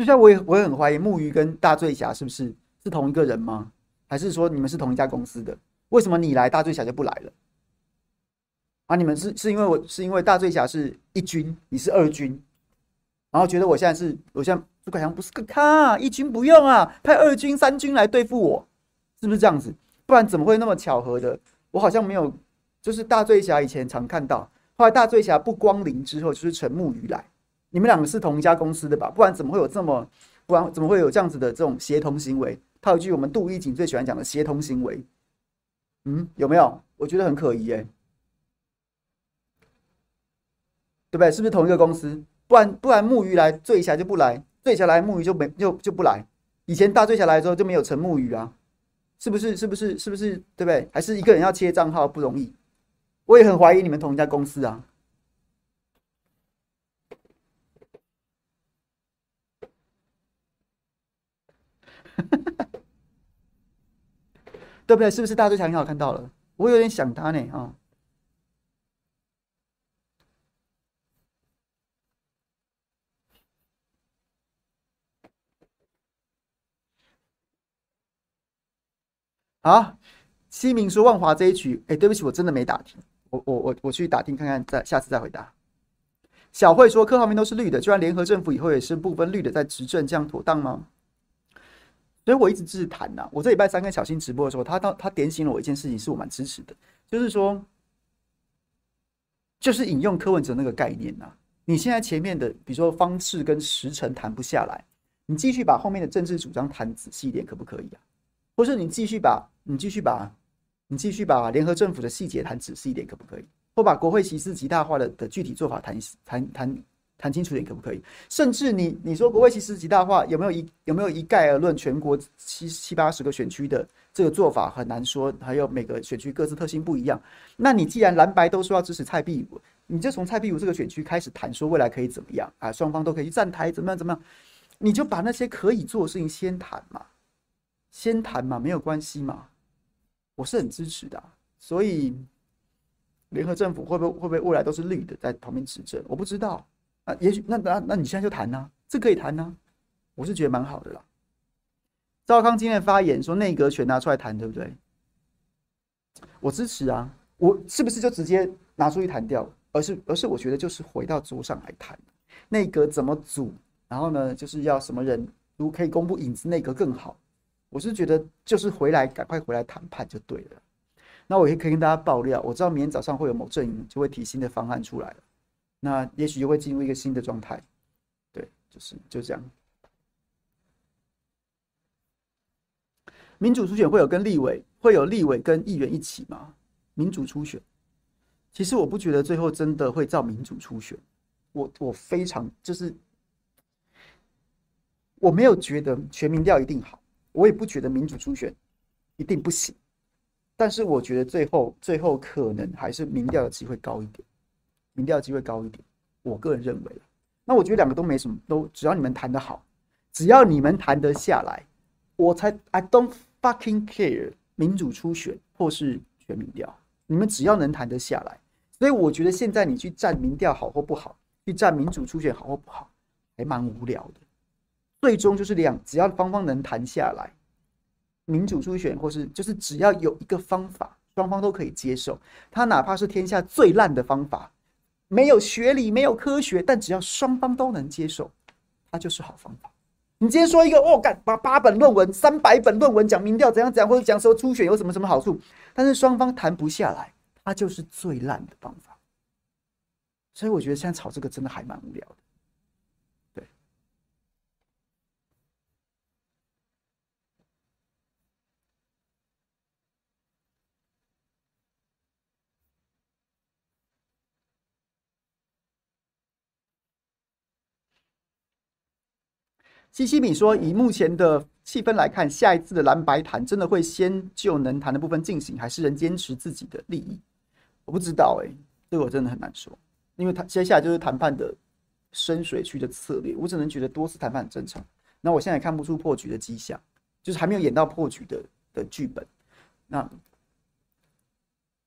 就像我也我也很怀疑木鱼跟大醉侠是不是是同一个人吗？还是说你们是同一家公司的？为什么你来大醉侠就不来了？啊，你们是是因为我是因为大醉侠是一军，你是二军，然后觉得我现在是我现在朱凯翔不是个咖，一军不用啊，派二军三军来对付我，是不是这样子？不然怎么会那么巧合的？我好像没有，就是大醉侠以前常看到，后来大醉侠不光临之后，就是陈木鱼来。你们两个是同一家公司的吧？不然怎么会有这么，不然怎么会有这样子的这种协同行为？套一句我们杜一景最喜欢讲的协同行为，嗯，有没有？我觉得很可疑哎，对不对？是不是同一个公司？不然不然木鱼来醉侠就不来，醉侠来木鱼就没就就不来。以前大醉侠来之后就没有陈木鱼啊，是不是？是不是？是不是？对不对？还是一个人要切账号不容易？我也很怀疑你们同一家公司啊。哈哈哈对不对？是不是大家都想很好看到了？我有点想他呢啊、好，西明说万华这一局，哎，对不起，我真的没打听，我我我我去打听看看，再下次再回答。小慧说，柯浩明都是绿的，居然联合政府以后也是部分绿的在执政，这样妥当吗？所以我一直支持谈呐。我这礼拜三跟小新直播的时候，他到他点醒了我一件事情，是我蛮支持的，就是说，就是引用柯文哲那个概念呐。你现在前面的，比如说方式跟时程谈不下来，你继续把后面的政治主张谈仔细一点，可不可以啊？或是你继续把，你继续把，你继续把联合政府的细节谈仔细一点，可不可以？或把国会席次极大化的的具体做法谈谈谈谈清楚点可不可以？甚至你你说国会其实极大化有没有一有没有一概而论？全国七七八十个选区的这个做法很难说，还有每个选区各自特性不一样。那你既然蓝白都说要支持蔡壁如，你就从蔡壁如这个选区开始谈，说未来可以怎么样啊？双方都可以去站台，怎么样怎么样？你就把那些可以做的事情先谈嘛，先谈嘛，没有关系嘛。我是很支持的，所以联合政府会不会会不会未来都是绿的在旁边执政？我不知道。啊，也许那那那你现在就谈呐，这可以谈呐，我是觉得蛮好的啦。赵康今天发言说内阁全拿出来谈，对不对？我支持啊，我是不是就直接拿出去谈掉？而是而是我觉得就是回到桌上来谈，内阁怎么组，然后呢，就是要什么人如果可以公布影子内阁更好。我是觉得就是回来赶快回来谈判就对了。那我也可以跟大家爆料，我知道明天早上会有某阵营就会提新的方案出来了。那也许就会进入一个新的状态，对，就是就这样。民主初选会有跟立委，会有立委跟议员一起吗？民主初选，其实我不觉得最后真的会照民主初选。我我非常就是，我没有觉得全民调一定好，我也不觉得民主初选一定不行。但是我觉得最后最后可能还是民调的机会高一点。民调机会高一点，我个人认为。那我觉得两个都没什么，都只要你们谈得好，只要你们谈得下来，我才 I don't fucking care 民主初选或是全民调，你们只要能谈得下来。所以我觉得现在你去战民调好或不好，去战民主初选好或不好，还蛮无聊的。最终就是两，只要双方能谈下来，民主初选或是就是只要有一个方法，双方都可以接受，他哪怕是天下最烂的方法。没有学理，没有科学，但只要双方都能接受，它就是好方法。你今天说一个哦，干把八本论文、三百本论文讲民调怎样怎样，或者讲说初选有什么什么好处，但是双方谈不下来，它就是最烂的方法。所以我觉得现在炒这个真的还蛮无聊的。西西米说：“以目前的气氛来看，下一次的蓝白谈真的会先就能谈的部分进行，还是仍坚持自己的利益？我不知道哎、欸，这个我真的很难说，因为他接下来就是谈判的深水区的策略。我只能觉得多次谈判很正常。那我现在也看不出破局的迹象，就是还没有演到破局的的剧本。那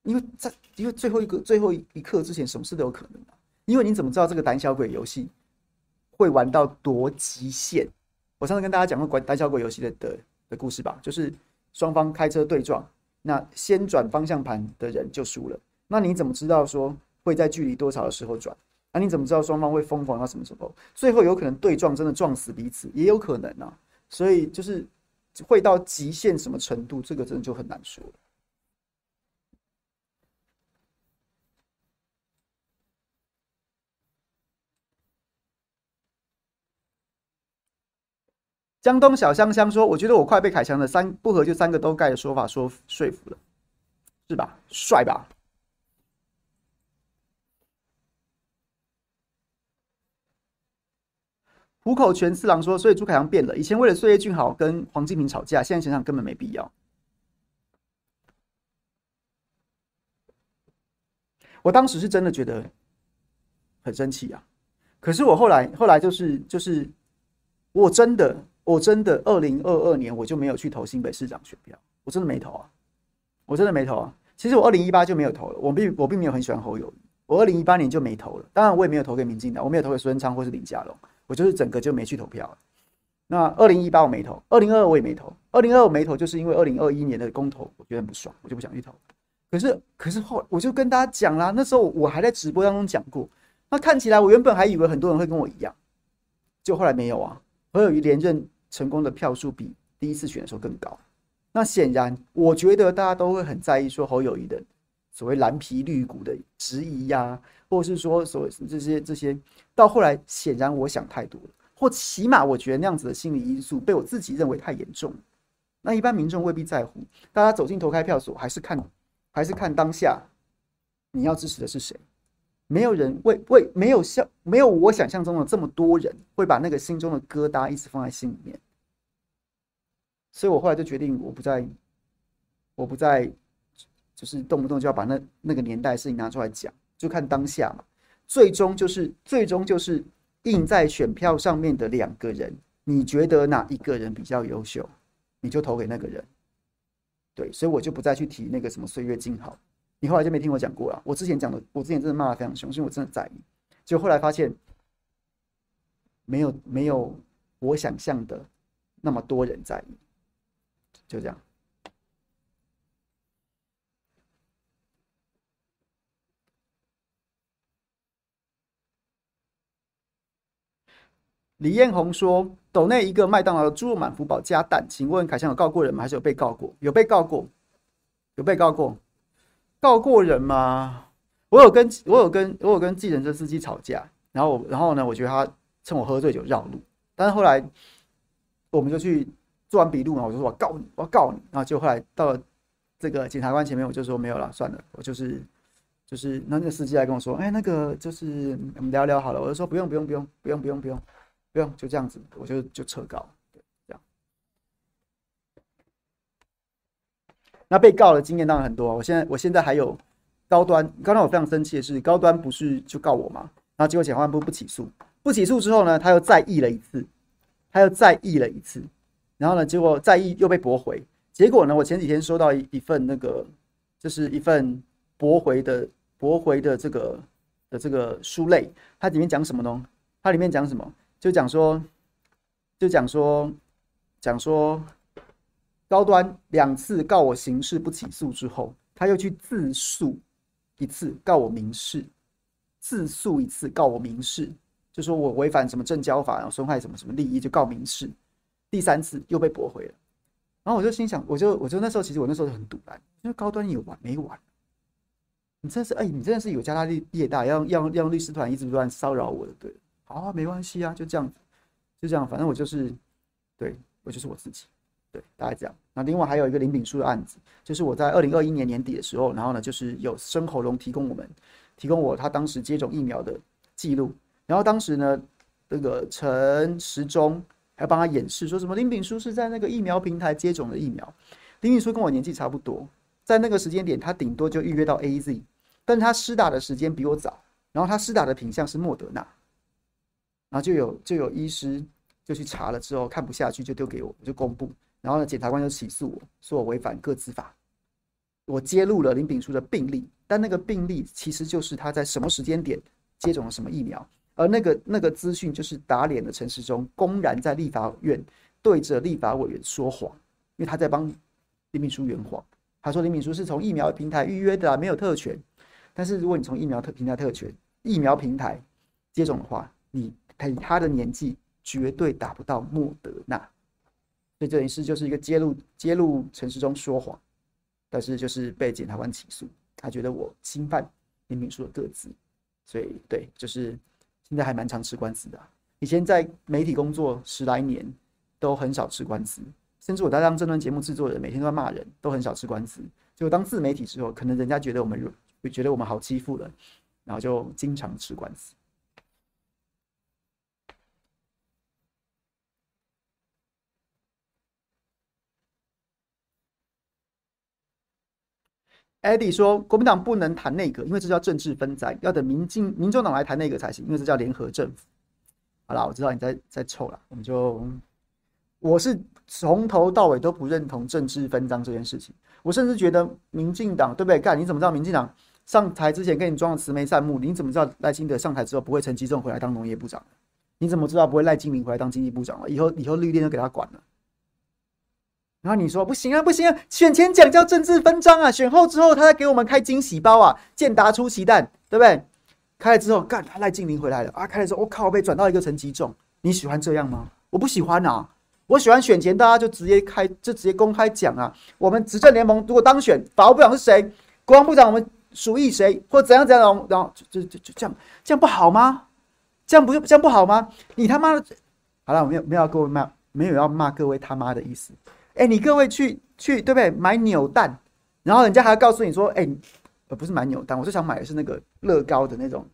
因为在因为最后一个最后一刻之前，什么事都有可能啊。因为你怎么知道这个胆小鬼游戏？”会玩到多极限？我上次跟大家讲过管胆小鬼游戏的的的故事吧，就是双方开车对撞，那先转方向盘的人就输了。那你怎么知道说会在距离多少的时候转？那你怎么知道双方会疯狂到什么时候？最后有可能对撞真的撞死彼此，也有可能啊。所以就是会到极限什么程度，这个真的就很难说了。江东小香香说：“我觉得我快被凯强的三不合就三个都盖的说法说说服了，是吧？帅吧？”虎口泉四郎说：“所以朱凯翔变了，以前为了岁月静好跟黄金平吵架，现在想想根本没必要。”我当时是真的觉得很生气啊，可是我后来后来就是就是我真的。我真的二零二二年我就没有去投新北市长选票，我真的没投啊，我真的没投啊。其实我二零一八就没有投了，我并我并没有很喜欢侯友谊，我二零一八年就没投了。当然我也没有投给民进党，我没有投给苏贞昌或是林佳龙，我就是整个就没去投票。那二零一八我没投，二零二二我也没投，二零二二我没投就是因为二零二一年的公投我觉得很不爽，我就不想去投。可是可是后我就跟大家讲啦，那时候我还在直播当中讲过，那看起来我原本还以为很多人会跟我一样，就后来没有啊，侯友谊连任。成功的票数比第一次选的时候更高，那显然我觉得大家都会很在意说侯友谊的所谓蓝皮绿骨的质疑呀、或是说所谓这些这些，到后来显然我想太多了，或起码我觉得那样子的心理因素被我自己认为太严重。那一般民众未必在乎，大家走进投开票所还是看还是看当下你要支持的是谁，没有人为为没有像没有我想象中的这么多人会把那个心中的疙瘩一直放在心里面，所以我后来就决定，我不再，我不再，就是动不动就要把那那个年代事情拿出来讲，就看当下嘛。最终就是最终就是印在选票上面的两个人，你觉得哪一个人比较优秀，你就投给那个人。对，所以我就不再去提那个什么岁月静好。你后来就没听我讲过了。我之前讲的，我之前真的骂得非常凶，因为我真的在意。就后来发现，没有没有我想象的那么多人在意，就这样。李彦宏说：“斗内一个麦当劳的猪肉满福堡加蛋，请问凯翔有告过人吗？还是有被告过？有被告过，有被告过。”告过人吗？我有跟我有跟我有跟计程车司机吵架，然后然后呢，我觉得他趁我喝醉酒绕路，但是后来我们就去做完笔录嘛，我就说我告你，我要告你，然后就后来到了这个检察官前面，我就说没有了，算了，我就是就是那那个司机来跟我说，哎，那个就是我们聊聊好了，我就说不用不用不用不用不用不用不用，就这样子，我就就撤告。那被告的经验当然很多。我现在我现在还有高端，刚才我非常生气的是，高端不是就告我吗？然后结果检察官不不起诉，不起诉之后呢，他又再议了一次，他又再议了一次，然后呢，结果再议又被驳回。结果呢，我前几天收到一一份那个，就是一份驳回的驳回的这个的这个书类，它里面讲什么呢？它里面讲什么？就讲说，就讲说，讲说。高端两次告我刑事不起诉之后，他又去自诉一次告我民事，自诉一次告我民事，就说我违反什么证交法，然后损害什么什么利益，就告民事。第三次又被驳回了，然后我就心想，我就我就那时候其实我那时候就很赌烂，因为高端有完没完？你真是哎，你真的是有家大业大，要要要律师团一直不断骚扰我的，对，好啊，没关系啊，就这样子，就这样，反正我就是，对我就是我自己。对，大概这样。那另外还有一个林炳书的案子，就是我在二零二一年年底的时候，然后呢，就是有生喉咙提供我们，提供我他当时接种疫苗的记录。然后当时呢，那个陈时中还帮他演示，说什么林炳书是在那个疫苗平台接种的疫苗。林炳书跟我年纪差不多，在那个时间点，他顶多就预约到 AZ，但他施打的时间比我早。然后他施打的品项是莫德纳，然后就有就有医师就去查了之后看不下去，就丢给我，我就公布。然后呢，检察官就起诉我，说我违反个资法。我揭露了林炳书的病例，但那个病例其实就是他在什么时间点接种了什么疫苗，而那个那个资讯就是打脸的陈时中公然在立法院对着立法委员说谎，因为他在帮林炳书圆谎。他说林炳书是从疫苗平台预约的，没有特权。但是如果你从疫苗特平台特权疫苗平台接种的话，你以他的年纪绝对打不到莫德纳。所以这件事就是一个揭露揭露陈时中说谎，但是就是被检察官起诉，他觉得我侵犯林炳书的个资，所以对，就是现在还蛮常吃官司的。以前在媒体工作十来年，都很少吃官司，甚至我在当政论节目制作人，每天都在骂人，都很少吃官司。就当自媒体之后，可能人家觉得我们觉得我们好欺负了，然后就经常吃官司。Eddie 说：“国民党不能谈内阁，因为这叫政治分赃，要等民进、民众党来谈内阁才行，因为这叫联合政府。”好了，我知道你在在臭了，我们就我是从头到尾都不认同政治分赃这件事情。我甚至觉得民进党对不对？干，你怎么知道民进党上台之前跟你装慈眉善目？你怎么知道赖清德上台之后不会陈吉仲回来当农业部长？你怎么知道不会赖金明回来当经济部长了？以后以后绿电都给他管了。然后你说不行啊，不行啊！选前讲叫政治分赃啊，选后之后他再给我们开惊喜包啊，健达出奇蛋，对不对？开了之后，干他，赖清德回来了啊！开了之后，我、哦、靠，被转到一个陈吉仲，你喜欢这样吗？我不喜欢啊！我喜欢选前大家就直接开，就直接公开讲啊。我们执政联盟如果当选，法务部长是谁？国防部长我们属意谁？或怎样怎样？然后就就就就这样，这样不好吗？这样不这样不好吗？你他妈的！好了，我没有没有要各位骂，没有要骂各位他妈的意思。哎、你各位去去对不对？买扭蛋，然后人家还要告诉你说，哎、呃，不是买扭蛋，我是想买的是那个乐高的那种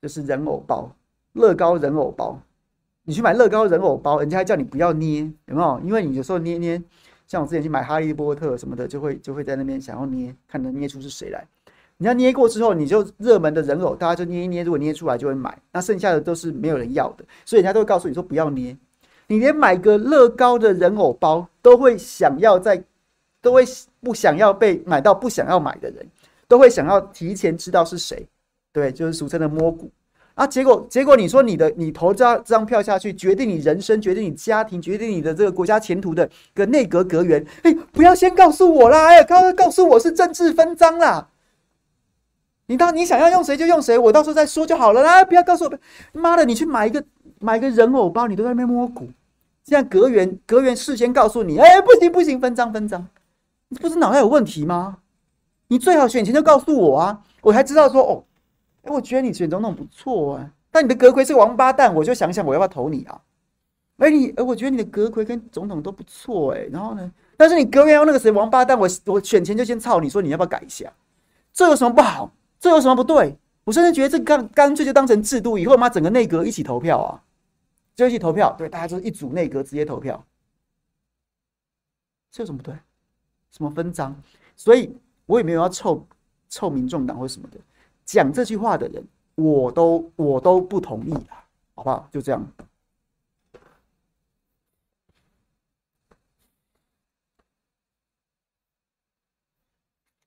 就是人偶包，乐高人偶包。你去买乐高人偶包，人家还叫你不要捏，有没有？因为你有时候捏捏，像我之前去买哈利波特什么的，就会就会在那边想要捏，看能捏出是谁来。你要捏过之后，你就热门的人偶，大家就捏一捏，如果捏出来就会买。那剩下的都是没有人要的，所以人家都会告诉你说不要捏。你连买个乐高的人偶包都会想要在，都会不想要被买到不想要买的人，都会想要提前知道是谁，对，就是俗称的摸骨。啊，结果结果你说你的你投这张这张票下去，决定你人生，决定你家庭，决定你的这个国家前途的个内阁阁员，哎，不要先告诉我啦，哎，告告诉我是政治分赃啦。你当你想要用谁就用谁，我到时候再说就好了啦，不要告诉我。妈的，你去买一个买个人偶包，你都在那边摸骨。现在阁员阁员事先告诉你，哎，不行不行，分赃分赃，你不是脑袋有问题吗？你最好选前就告诉我啊，我还知道说哦。哎，我觉得你选总统不错啊，但你的阁揆是个王八蛋，我就想想我要不要投你啊？哎，你，哎，我觉得你的阁揆跟总统都不错，哎，然后呢？但是你阁员要那个谁王八蛋，我我选前就先操你说你要不要改一下？这有什么不好？这有什么不对？我甚至觉得这干干脆就当成制度，以后嘛整个内阁一起投票啊，就一起投票，对，大家就是一组内阁直接投票，这有什么不对？什么分赃？所以我也没有要臭臭民众党或什么的。讲这句话的人，我都我都不同意啊，好不好？就这样，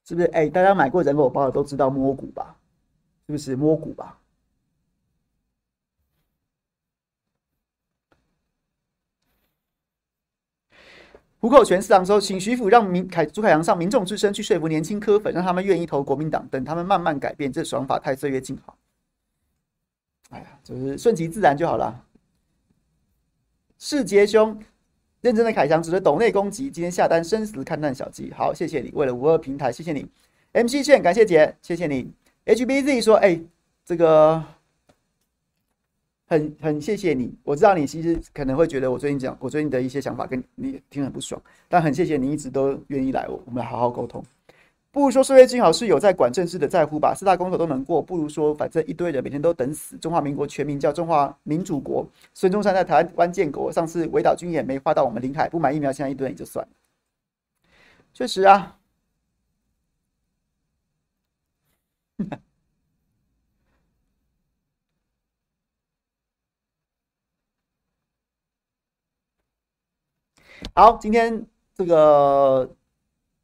是不是？哎，大家买过人偶包的都知道摸骨吧？是不是摸骨吧？虎口全市长说，请徐府让民凯朱凯阳上民众之声去说服年轻科粉，让他们愿意投国民党，等他们慢慢改变。这爽法太岁月静好。哎呀，就是顺其自然就好了。世杰兄，认真的凯翔，值得抖内攻击。今天下单生死看淡小鸡，好，谢谢你。为了五二平台，谢谢你。MC 线，感谢姐，谢谢你。HBZ 说，哎，这个。很很谢谢你，我知道你其实可能会觉得我最近讲我最近的一些想法跟你听很不爽，但很谢谢你一直都愿意来，我我们来好好沟通。不如说岁月静好是有在管政治的在乎吧，四大公投都能过，不如说反正一堆人每天都等死。中华民国全名叫中华民主国，孙中山在台湾建国，上次围岛军演没划到我们领海，不买疫苗现在一堆人就算了。确实啊。好，今天这个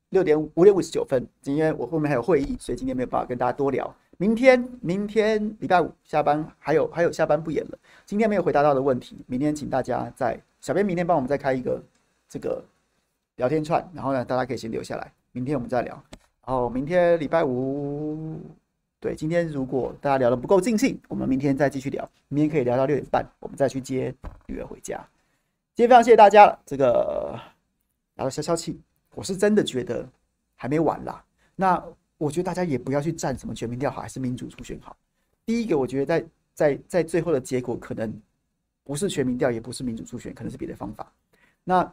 六点五点五十九分，今天我后面还有会议，所以今天没有办法跟大家多聊。明天，明天礼拜五下班还有还有下班不演了。今天没有回答到的问题，明天请大家在小编明天帮我们再开一个这个聊天串，然后呢，大家可以先留下来，明天我们再聊。然后明天礼拜五，对，今天如果大家聊得不够尽兴，我们明天再继续聊，明天可以聊到六点半，我们再去接女儿回家。今天非常谢谢大家，这个然后消消气，我是真的觉得还没完啦。那我觉得大家也不要去站什么全民调好还是民主初选好。第一个，我觉得在在在最后的结果可能不是全民调，也不是民主初选，可能是别的方法。那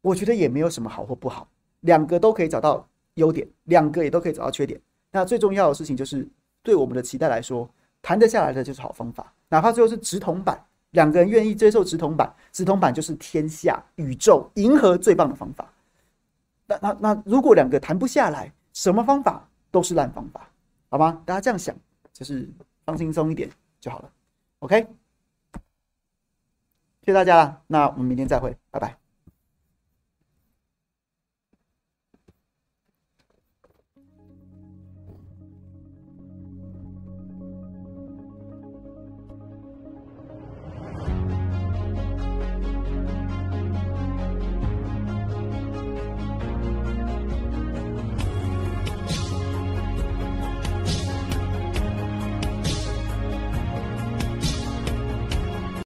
我觉得也没有什么好或不好，两个都可以找到优点，两个也都可以找到缺点。那最重要的事情就是对我们的期待来说，谈得下来的就是好方法，哪怕最后是直筒版。两个人愿意接受直通版，直通版就是天下宇宙银河最棒的方法。那那那，如果两个谈不下来，什么方法都是烂方法，好吗？大家这样想，就是放轻松一点就好了。OK，谢谢大家了，那我们明天再会，拜拜。